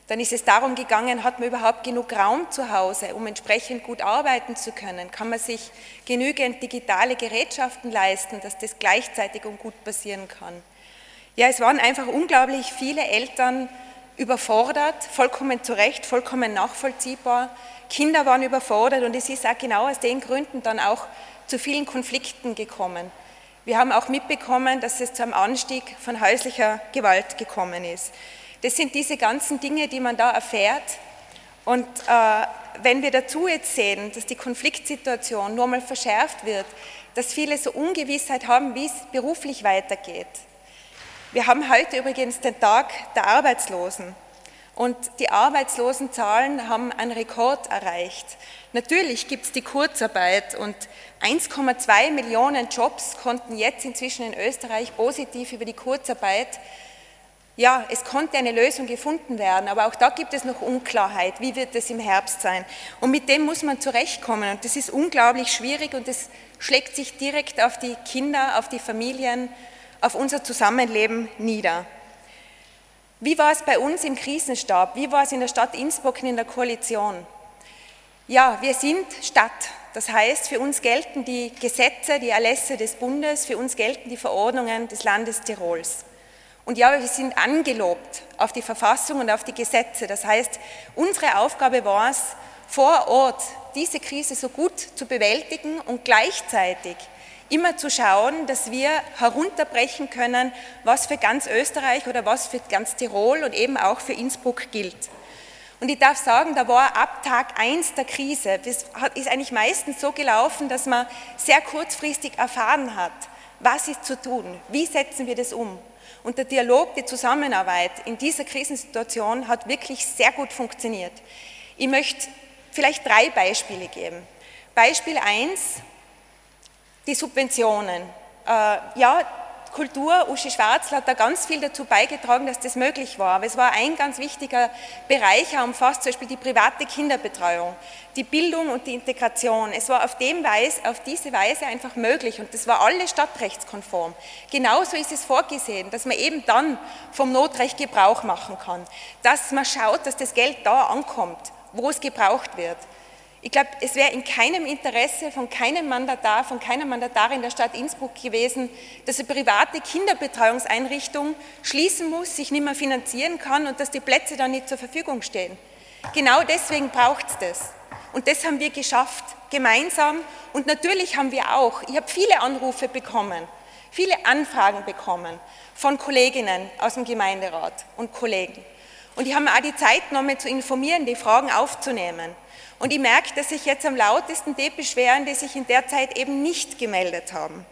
Dann ist es darum gegangen, hat man überhaupt genug Raum zu Hause, um entsprechend gut arbeiten zu können? Kann man sich genügend digitale Gerätschaften leisten, dass das gleichzeitig und gut passieren kann? Ja, es waren einfach unglaublich viele Eltern überfordert, vollkommen zu Recht, vollkommen nachvollziehbar. Kinder waren überfordert und es ist auch genau aus den Gründen dann auch zu vielen Konflikten gekommen. Wir haben auch mitbekommen, dass es zu einem Anstieg von häuslicher Gewalt gekommen ist. Das sind diese ganzen Dinge, die man da erfährt. Und äh, wenn wir dazu jetzt sehen, dass die Konfliktsituation nur mal verschärft wird, dass viele so Ungewissheit haben, wie es beruflich weitergeht. Wir haben heute übrigens den Tag der Arbeitslosen. Und die Arbeitslosenzahlen haben einen Rekord erreicht. Natürlich gibt es die Kurzarbeit und 1,2 Millionen Jobs konnten jetzt inzwischen in Österreich positiv über die Kurzarbeit ja, es konnte eine Lösung gefunden werden, aber auch da gibt es noch Unklarheit. Wie wird es im Herbst sein? Und mit dem muss man zurechtkommen. Und das ist unglaublich schwierig und das schlägt sich direkt auf die Kinder, auf die Familien, auf unser Zusammenleben nieder. Wie war es bei uns im Krisenstab? Wie war es in der Stadt Innsbruck in der Koalition? Ja, wir sind Stadt. Das heißt, für uns gelten die Gesetze, die Erlässe des Bundes, für uns gelten die Verordnungen des Landes Tirols. Und ja, wir sind angelobt auf die Verfassung und auf die Gesetze. Das heißt, unsere Aufgabe war es, vor Ort diese Krise so gut zu bewältigen und gleichzeitig immer zu schauen, dass wir herunterbrechen können, was für ganz Österreich oder was für ganz Tirol und eben auch für Innsbruck gilt. Und ich darf sagen, da war ab Tag 1 der Krise, das ist eigentlich meistens so gelaufen, dass man sehr kurzfristig erfahren hat, was ist zu tun, wie setzen wir das um. Und der Dialog, die Zusammenarbeit in dieser Krisensituation hat wirklich sehr gut funktioniert. Ich möchte vielleicht drei Beispiele geben. Beispiel 1, die Subventionen. Äh, ja, Kultur, Uschi Schwarzl hat da ganz viel dazu beigetragen, dass das möglich war. Aber es war ein ganz wichtiger Bereich, er umfasst zum Beispiel die private Kinderbetreuung, die Bildung und die Integration. Es war auf, dem Weise, auf diese Weise einfach möglich und das war alles stadtrechtskonform. Genauso ist es vorgesehen, dass man eben dann vom Notrecht Gebrauch machen kann, dass man schaut, dass das Geld da ankommt, wo es gebraucht wird. Ich glaube, es wäre in keinem Interesse von keinem Mandatar, von keiner Mandatarin der Stadt Innsbruck gewesen, dass eine private Kinderbetreuungseinrichtung schließen muss, sich nicht mehr finanzieren kann und dass die Plätze dann nicht zur Verfügung stehen. Genau deswegen braucht es das. Und das haben wir geschafft, gemeinsam. Und natürlich haben wir auch, ich habe viele Anrufe bekommen, viele Anfragen bekommen von Kolleginnen aus dem Gemeinderat und Kollegen. Und ich habe mir auch die Zeit genommen, zu informieren, die Fragen aufzunehmen. Und ich merke, dass sich jetzt am lautesten die beschweren, die sich in der Zeit eben nicht gemeldet haben.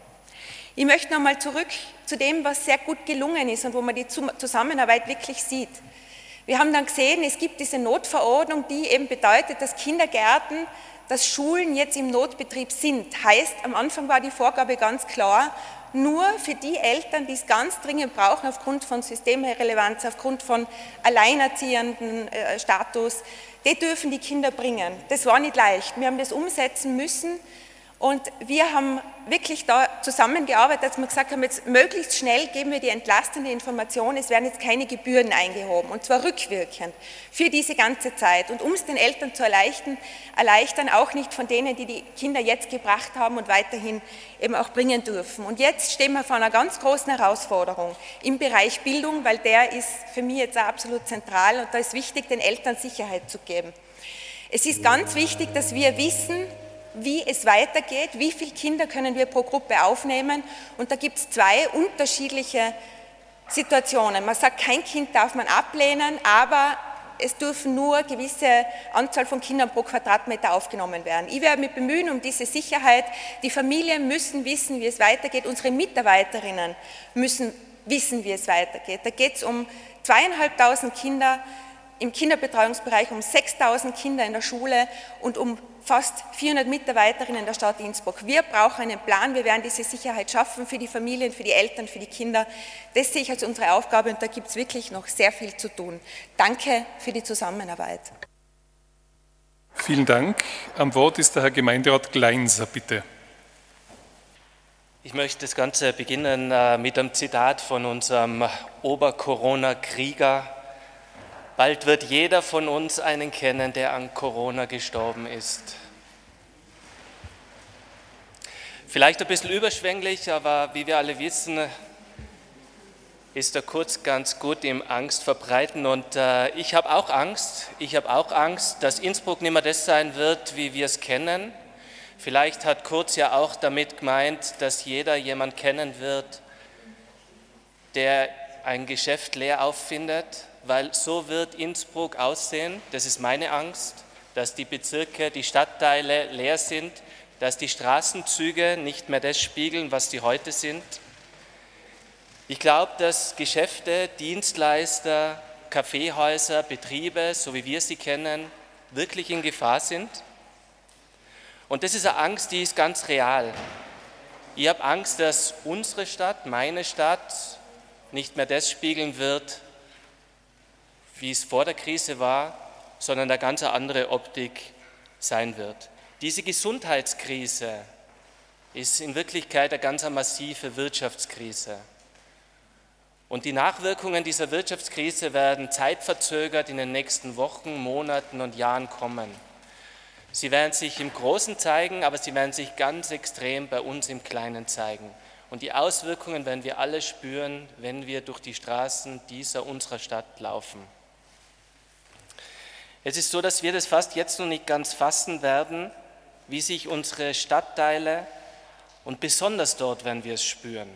Ich möchte nochmal zurück zu dem, was sehr gut gelungen ist und wo man die Zusammenarbeit wirklich sieht. Wir haben dann gesehen, es gibt diese Notverordnung, die eben bedeutet, dass Kindergärten, dass Schulen jetzt im Notbetrieb sind. Heißt, am Anfang war die Vorgabe ganz klar, nur für die Eltern, die es ganz dringend brauchen, aufgrund von Systemrelevanz, aufgrund von alleinerziehenden äh, Status, die dürfen die Kinder bringen. Das war nicht leicht. Wir haben das umsetzen müssen und wir haben wirklich da zusammengearbeitet, dass wir gesagt haben, jetzt möglichst schnell geben wir die entlastende Information, es werden jetzt keine Gebühren eingehoben und zwar rückwirkend für diese ganze Zeit und um es den Eltern zu erleichtern, erleichtern, auch nicht von denen, die die Kinder jetzt gebracht haben und weiterhin eben auch bringen dürfen. Und jetzt stehen wir vor einer ganz großen Herausforderung im Bereich Bildung, weil der ist für mich jetzt auch absolut zentral und da ist wichtig, den Eltern Sicherheit zu geben. Es ist ganz wichtig, dass wir wissen, wie es weitergeht, wie viele Kinder können wir pro Gruppe aufnehmen. Und da gibt es zwei unterschiedliche Situationen. Man sagt, kein Kind darf man ablehnen, aber es dürfen nur gewisse Anzahl von Kindern pro Quadratmeter aufgenommen werden. Ich werde mich bemühen um diese Sicherheit. Die Familien müssen wissen, wie es weitergeht. Unsere Mitarbeiterinnen müssen wissen, wie es weitergeht. Da geht es um zweieinhalbtausend Kinder im Kinderbetreuungsbereich, um 6.000 Kinder in der Schule und um fast 400 Mitarbeiterinnen der Stadt Innsbruck. Wir brauchen einen Plan, wir werden diese Sicherheit schaffen für die Familien, für die Eltern, für die Kinder. Das sehe ich als unsere Aufgabe und da gibt es wirklich noch sehr viel zu tun. Danke für die Zusammenarbeit. Vielen Dank. Am Wort ist der Herr Gemeinderat Gleinser, bitte. Ich möchte das Ganze beginnen äh, mit einem Zitat von unserem Ober-Corona-Krieger. Bald wird jeder von uns einen kennen, der an Corona gestorben ist. Vielleicht ein bisschen überschwänglich, aber wie wir alle wissen, ist der Kurz ganz gut im Angst verbreiten. Und äh, ich habe auch Angst. Ich habe auch Angst, dass Innsbruck nicht mehr das sein wird, wie wir es kennen. Vielleicht hat Kurz ja auch damit gemeint, dass jeder jemand kennen wird, der ein Geschäft leer auffindet, weil so wird Innsbruck aussehen. Das ist meine Angst, dass die Bezirke, die Stadtteile leer sind, dass die Straßenzüge nicht mehr das spiegeln, was sie heute sind. Ich glaube, dass Geschäfte, Dienstleister, Kaffeehäuser, Betriebe, so wie wir sie kennen, wirklich in Gefahr sind. Und das ist eine Angst, die ist ganz real. Ich habe Angst, dass unsere Stadt, meine Stadt, nicht mehr das spiegeln wird, wie es vor der Krise war, sondern eine ganz andere Optik sein wird. Diese Gesundheitskrise ist in Wirklichkeit eine ganz massive Wirtschaftskrise. Und die Nachwirkungen dieser Wirtschaftskrise werden zeitverzögert in den nächsten Wochen, Monaten und Jahren kommen. Sie werden sich im Großen zeigen, aber sie werden sich ganz extrem bei uns im Kleinen zeigen. Und die Auswirkungen werden wir alle spüren, wenn wir durch die Straßen dieser unserer Stadt laufen. Es ist so, dass wir das fast jetzt noch nicht ganz fassen werden, wie sich unsere Stadtteile Und besonders dort werden wir es spüren.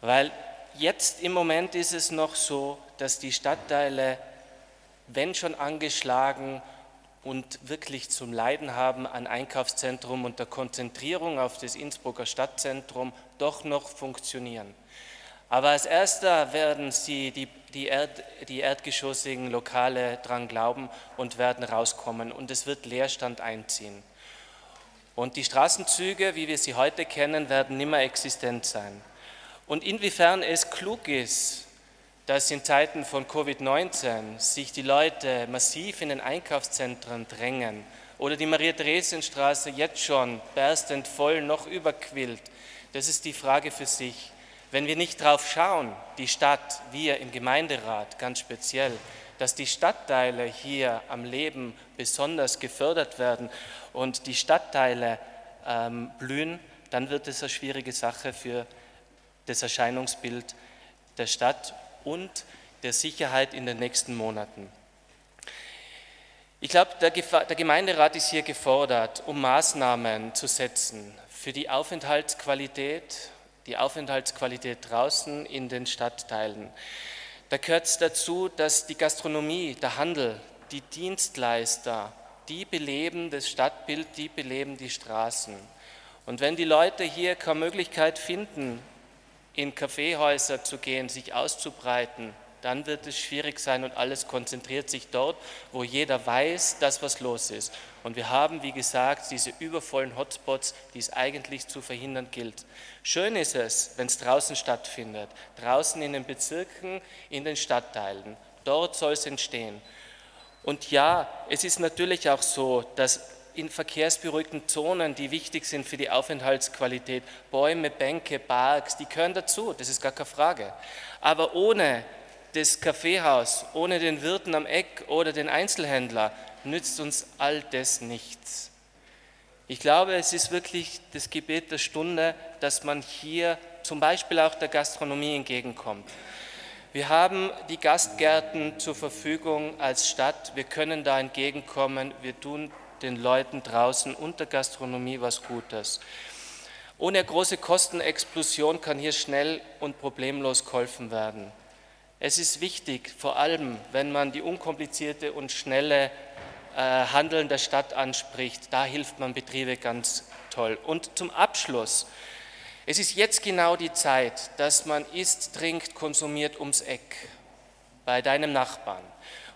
Weil jetzt im Moment ist es noch so, dass die Stadtteile, wenn schon angeschlagen und wirklich zum Leiden haben an Einkaufszentrum und der Konzentrierung auf das Innsbrucker Stadtzentrum, doch noch funktionieren. Aber als erster werden sie die, die, Erd, die erdgeschossigen Lokale dran glauben und werden rauskommen und es wird Leerstand einziehen. Und die Straßenzüge, wie wir sie heute kennen, werden nimmer existent sein. Und inwiefern es klug ist, dass in Zeiten von Covid-19 sich die Leute massiv in den Einkaufszentren drängen oder die Maria-Theresien-Straße jetzt schon berstend voll noch überquillt, das ist die Frage für sich. Wenn wir nicht darauf schauen, die Stadt, wir im Gemeinderat ganz speziell, dass die Stadtteile hier am Leben besonders gefördert werden und die Stadtteile ähm, blühen, dann wird es eine schwierige Sache für das Erscheinungsbild der Stadt und der Sicherheit in den nächsten Monaten. Ich glaube, der, der Gemeinderat ist hier gefordert, um Maßnahmen zu setzen für die Aufenthaltsqualität die Aufenthaltsqualität draußen in den Stadtteilen. Da gehört es dazu, dass die Gastronomie, der Handel, die Dienstleister, die beleben das Stadtbild, die beleben die Straßen. Und wenn die Leute hier keine Möglichkeit finden, in Kaffeehäuser zu gehen, sich auszubreiten, dann wird es schwierig sein und alles konzentriert sich dort, wo jeder weiß, dass was los ist. Und wir haben, wie gesagt, diese übervollen Hotspots, die es eigentlich zu verhindern gilt. Schön ist es, wenn es draußen stattfindet, draußen in den Bezirken, in den Stadtteilen. Dort soll es entstehen. Und ja, es ist natürlich auch so, dass in verkehrsberuhigten Zonen, die wichtig sind für die Aufenthaltsqualität, Bäume, Bänke, Parks, die gehören dazu, das ist gar keine Frage. Aber ohne das Kaffeehaus, ohne den Wirten am Eck oder den Einzelhändler nützt uns all das nichts. Ich glaube, es ist wirklich das Gebet der Stunde, dass man hier zum Beispiel auch der Gastronomie entgegenkommt. Wir haben die Gastgärten zur Verfügung als Stadt. Wir können da entgegenkommen. Wir tun den Leuten draußen und der Gastronomie was Gutes. Ohne große Kostenexplosion kann hier schnell und problemlos geholfen werden. Es ist wichtig, vor allem wenn man die unkomplizierte und schnelle Handeln der Stadt anspricht, da hilft man Betriebe ganz toll. Und zum Abschluss, es ist jetzt genau die Zeit, dass man isst, trinkt, konsumiert ums Eck bei deinem Nachbarn.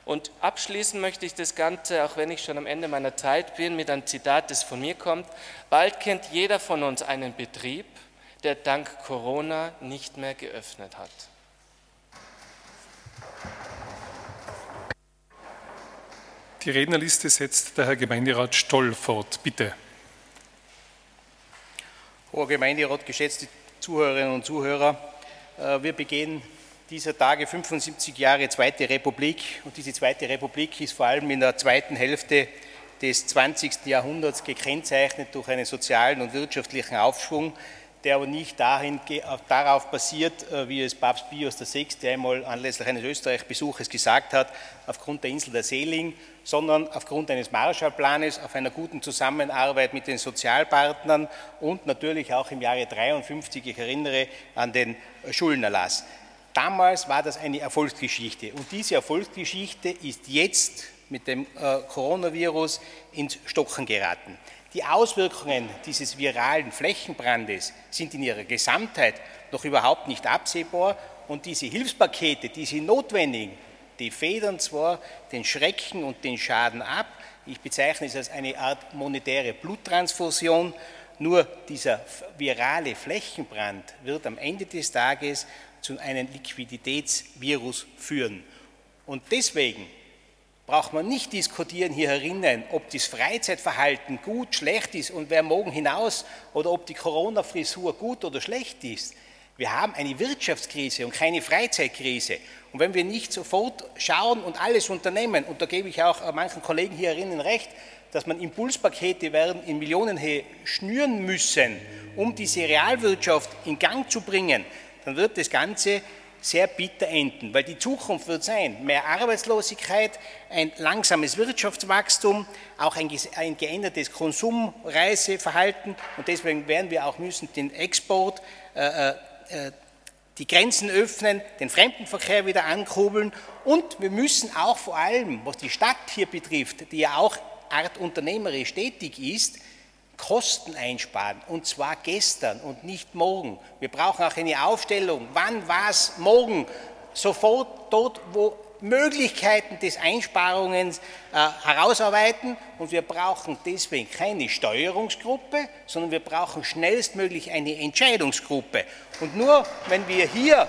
Und abschließen möchte ich das Ganze, auch wenn ich schon am Ende meiner Zeit bin, mit einem Zitat, das von mir kommt. Bald kennt jeder von uns einen Betrieb, der dank Corona nicht mehr geöffnet hat. Die Rednerliste setzt der Herr Gemeinderat Stoll fort. Bitte. Hoher Gemeinderat, geschätzte Zuhörerinnen und Zuhörer, äh, wir begehen dieser Tage 75 Jahre Zweite Republik und diese Zweite Republik ist vor allem in der zweiten Hälfte des 20. Jahrhunderts gekennzeichnet durch einen sozialen und wirtschaftlichen Aufschwung, der aber nicht dahin, darauf basiert, äh, wie es Papst Pius VI. einmal anlässlich eines Österreich-Besuches gesagt hat, aufgrund der Insel der Seeling, sondern aufgrund eines Marshallplanes, auf einer guten Zusammenarbeit mit den Sozialpartnern und natürlich auch im Jahre 53, ich erinnere an den Schuldenerlass. Damals war das eine Erfolgsgeschichte und diese Erfolgsgeschichte ist jetzt mit dem äh, Coronavirus ins Stocken geraten. Die Auswirkungen dieses viralen Flächenbrandes sind in ihrer Gesamtheit noch überhaupt nicht absehbar und diese Hilfspakete, die sind notwendig, die federn zwar den Schrecken und den Schaden ab, ich bezeichne es als eine Art monetäre Bluttransfusion, nur dieser virale Flächenbrand wird am Ende des Tages zu einem Liquiditätsvirus führen. Und deswegen braucht man nicht diskutieren hier herinnen, ob das Freizeitverhalten gut, schlecht ist und wer morgen hinaus oder ob die Corona-Frisur gut oder schlecht ist. Wir haben eine Wirtschaftskrise und keine Freizeitkrise. Und wenn wir nicht sofort schauen und alles unternehmen, und da gebe ich auch manchen Kollegen hier herinnen recht, dass man Impulspakete werden in Millionenhöhe schnüren müssen, um diese Realwirtschaft in Gang zu bringen, dann wird das Ganze sehr bitter enden, weil die Zukunft wird sein, mehr Arbeitslosigkeit, ein langsames Wirtschaftswachstum, auch ein, ein geändertes Konsumreiseverhalten und deswegen werden wir auch müssen den Export, äh, äh, die Grenzen öffnen, den Fremdenverkehr wieder ankurbeln und wir müssen auch vor allem, was die Stadt hier betrifft, die ja auch art unternehmerisch tätig ist, Kosten einsparen und zwar gestern und nicht morgen. Wir brauchen auch eine Aufstellung, wann was morgen, sofort dort, wo Möglichkeiten des Einsparungen äh, herausarbeiten und wir brauchen deswegen keine Steuerungsgruppe, sondern wir brauchen schnellstmöglich eine Entscheidungsgruppe. Und nur wenn wir hier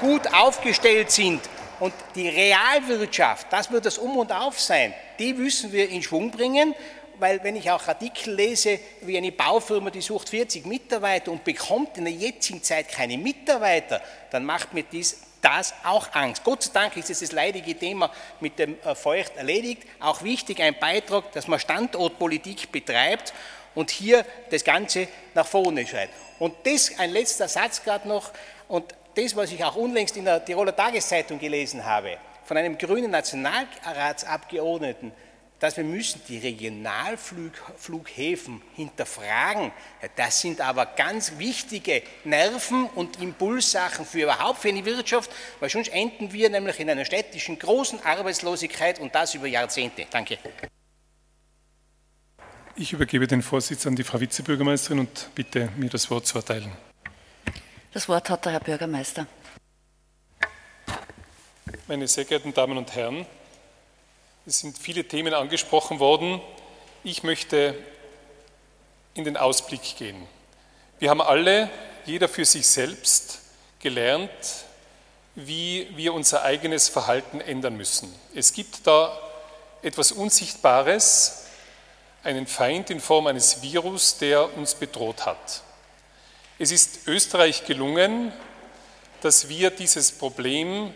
gut aufgestellt sind und die Realwirtschaft, das wird das Um und Auf sein, die müssen wir in Schwung bringen weil wenn ich auch Artikel lese, wie eine Baufirma, die sucht 40 Mitarbeiter und bekommt in der jetzigen Zeit keine Mitarbeiter, dann macht mir dies, das auch Angst. Gott sei Dank ist das leidige Thema mit dem Feucht erledigt. Auch wichtig ein Beitrag, dass man Standortpolitik betreibt und hier das Ganze nach vorne schreibt. Und das, ein letzter Satz gerade noch, und das, was ich auch unlängst in der Tiroler Tageszeitung gelesen habe, von einem grünen Nationalratsabgeordneten, dass wir müssen die Regionalflughäfen hinterfragen. Das sind aber ganz wichtige Nerven und Impulssachen für überhaupt für eine Wirtschaft, weil sonst enden wir nämlich in einer städtischen großen Arbeitslosigkeit und das über Jahrzehnte. Danke. Ich übergebe den Vorsitz an die Frau Vizebürgermeisterin und bitte, mir das Wort zu erteilen. Das Wort hat der Herr Bürgermeister. Meine sehr geehrten Damen und Herren, es sind viele Themen angesprochen worden. Ich möchte in den Ausblick gehen. Wir haben alle, jeder für sich selbst, gelernt, wie wir unser eigenes Verhalten ändern müssen. Es gibt da etwas Unsichtbares, einen Feind in Form eines Virus, der uns bedroht hat. Es ist Österreich gelungen, dass wir dieses Problem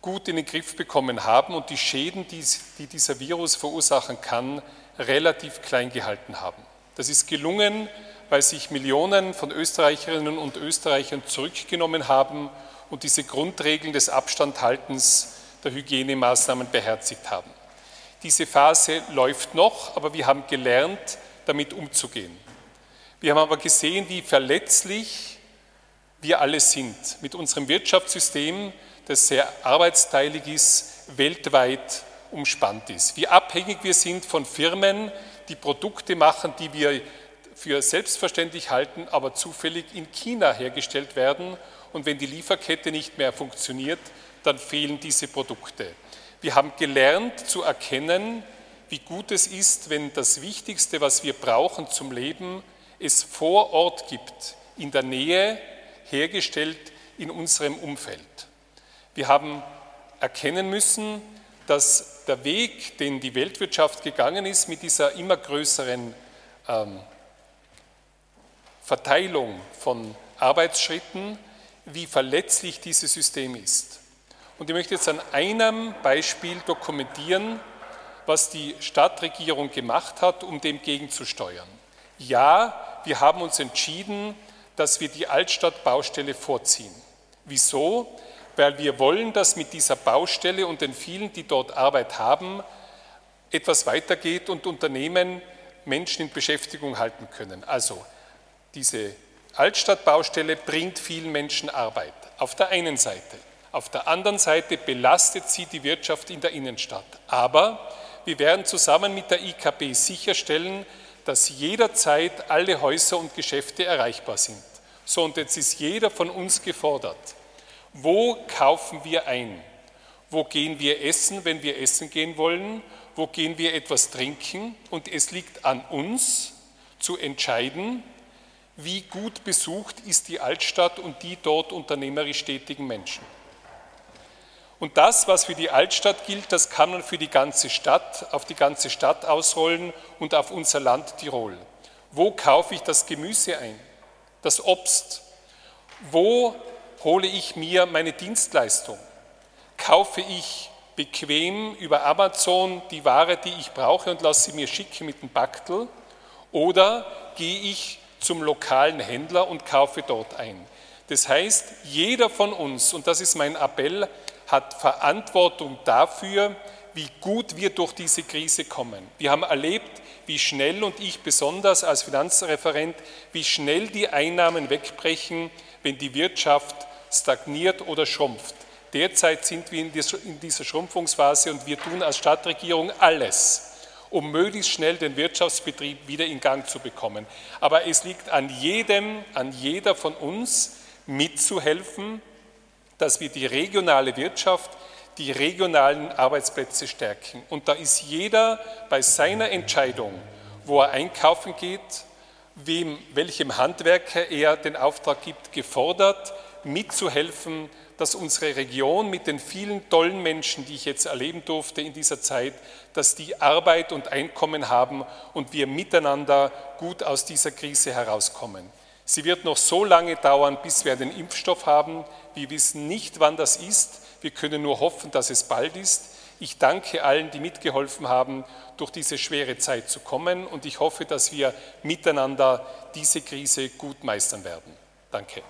gut in den Griff bekommen haben und die Schäden, die, die dieser Virus verursachen kann, relativ klein gehalten haben. Das ist gelungen, weil sich Millionen von Österreicherinnen und Österreichern zurückgenommen haben und diese Grundregeln des Abstandhaltens der Hygienemaßnahmen beherzigt haben. Diese Phase läuft noch, aber wir haben gelernt, damit umzugehen. Wir haben aber gesehen, wie verletzlich wir alle sind mit unserem Wirtschaftssystem, das sehr arbeitsteilig ist, weltweit umspannt ist. Wie abhängig wir sind von Firmen, die Produkte machen, die wir für selbstverständlich halten, aber zufällig in China hergestellt werden. Und wenn die Lieferkette nicht mehr funktioniert, dann fehlen diese Produkte. Wir haben gelernt zu erkennen, wie gut es ist, wenn das Wichtigste, was wir brauchen zum Leben, es vor Ort gibt, in der Nähe, hergestellt in unserem Umfeld. Wir haben erkennen müssen, dass der Weg, den die Weltwirtschaft gegangen ist, mit dieser immer größeren ähm, Verteilung von Arbeitsschritten, wie verletzlich dieses System ist. Und ich möchte jetzt an einem Beispiel dokumentieren, was die Stadtregierung gemacht hat, um dem gegenzusteuern. Ja, wir haben uns entschieden, dass wir die Altstadtbaustelle vorziehen. Wieso? Weil wir wollen, dass mit dieser Baustelle und den vielen, die dort Arbeit haben, etwas weitergeht und Unternehmen Menschen in Beschäftigung halten können. Also diese Altstadtbaustelle bringt vielen Menschen Arbeit. Auf der einen Seite. Auf der anderen Seite belastet sie die Wirtschaft in der Innenstadt. Aber wir werden zusammen mit der IKB sicherstellen, dass jederzeit alle Häuser und Geschäfte erreichbar sind. So, und jetzt ist jeder von uns gefordert, wo kaufen wir ein? Wo gehen wir essen, wenn wir essen gehen wollen? Wo gehen wir etwas trinken? Und es liegt an uns zu entscheiden, wie gut besucht ist die Altstadt und die dort unternehmerisch tätigen Menschen. Und das, was für die Altstadt gilt, das kann man für die ganze Stadt, auf die ganze Stadt ausrollen und auf unser Land Tirol. Wo kaufe ich das Gemüse ein, das Obst? Wo hole ich mir meine Dienstleistung? Kaufe ich bequem über Amazon die Ware, die ich brauche und lasse sie mir schicken mit dem Backtel? Oder gehe ich zum lokalen Händler und kaufe dort ein? Das heißt, jeder von uns, und das ist mein Appell, hat Verantwortung dafür, wie gut wir durch diese Krise kommen. Wir haben erlebt, wie schnell und ich besonders als Finanzreferent, wie schnell die Einnahmen wegbrechen, wenn die Wirtschaft stagniert oder schrumpft. Derzeit sind wir in dieser Schrumpfungsphase und wir tun als Stadtregierung alles, um möglichst schnell den Wirtschaftsbetrieb wieder in Gang zu bekommen. Aber es liegt an jedem, an jeder von uns, mitzuhelfen, dass wir die regionale Wirtschaft, die regionalen Arbeitsplätze stärken. Und da ist jeder bei seiner Entscheidung, wo er einkaufen geht, wem, welchem Handwerker er den Auftrag gibt, gefordert, mitzuhelfen, dass unsere Region mit den vielen tollen Menschen, die ich jetzt erleben durfte in dieser Zeit, dass die Arbeit und Einkommen haben und wir miteinander gut aus dieser Krise herauskommen. Sie wird noch so lange dauern, bis wir einen Impfstoff haben. Wir wissen nicht, wann das ist. Wir können nur hoffen, dass es bald ist. Ich danke allen, die mitgeholfen haben, durch diese schwere Zeit zu kommen und ich hoffe, dass wir miteinander diese Krise gut meistern werden. Danke.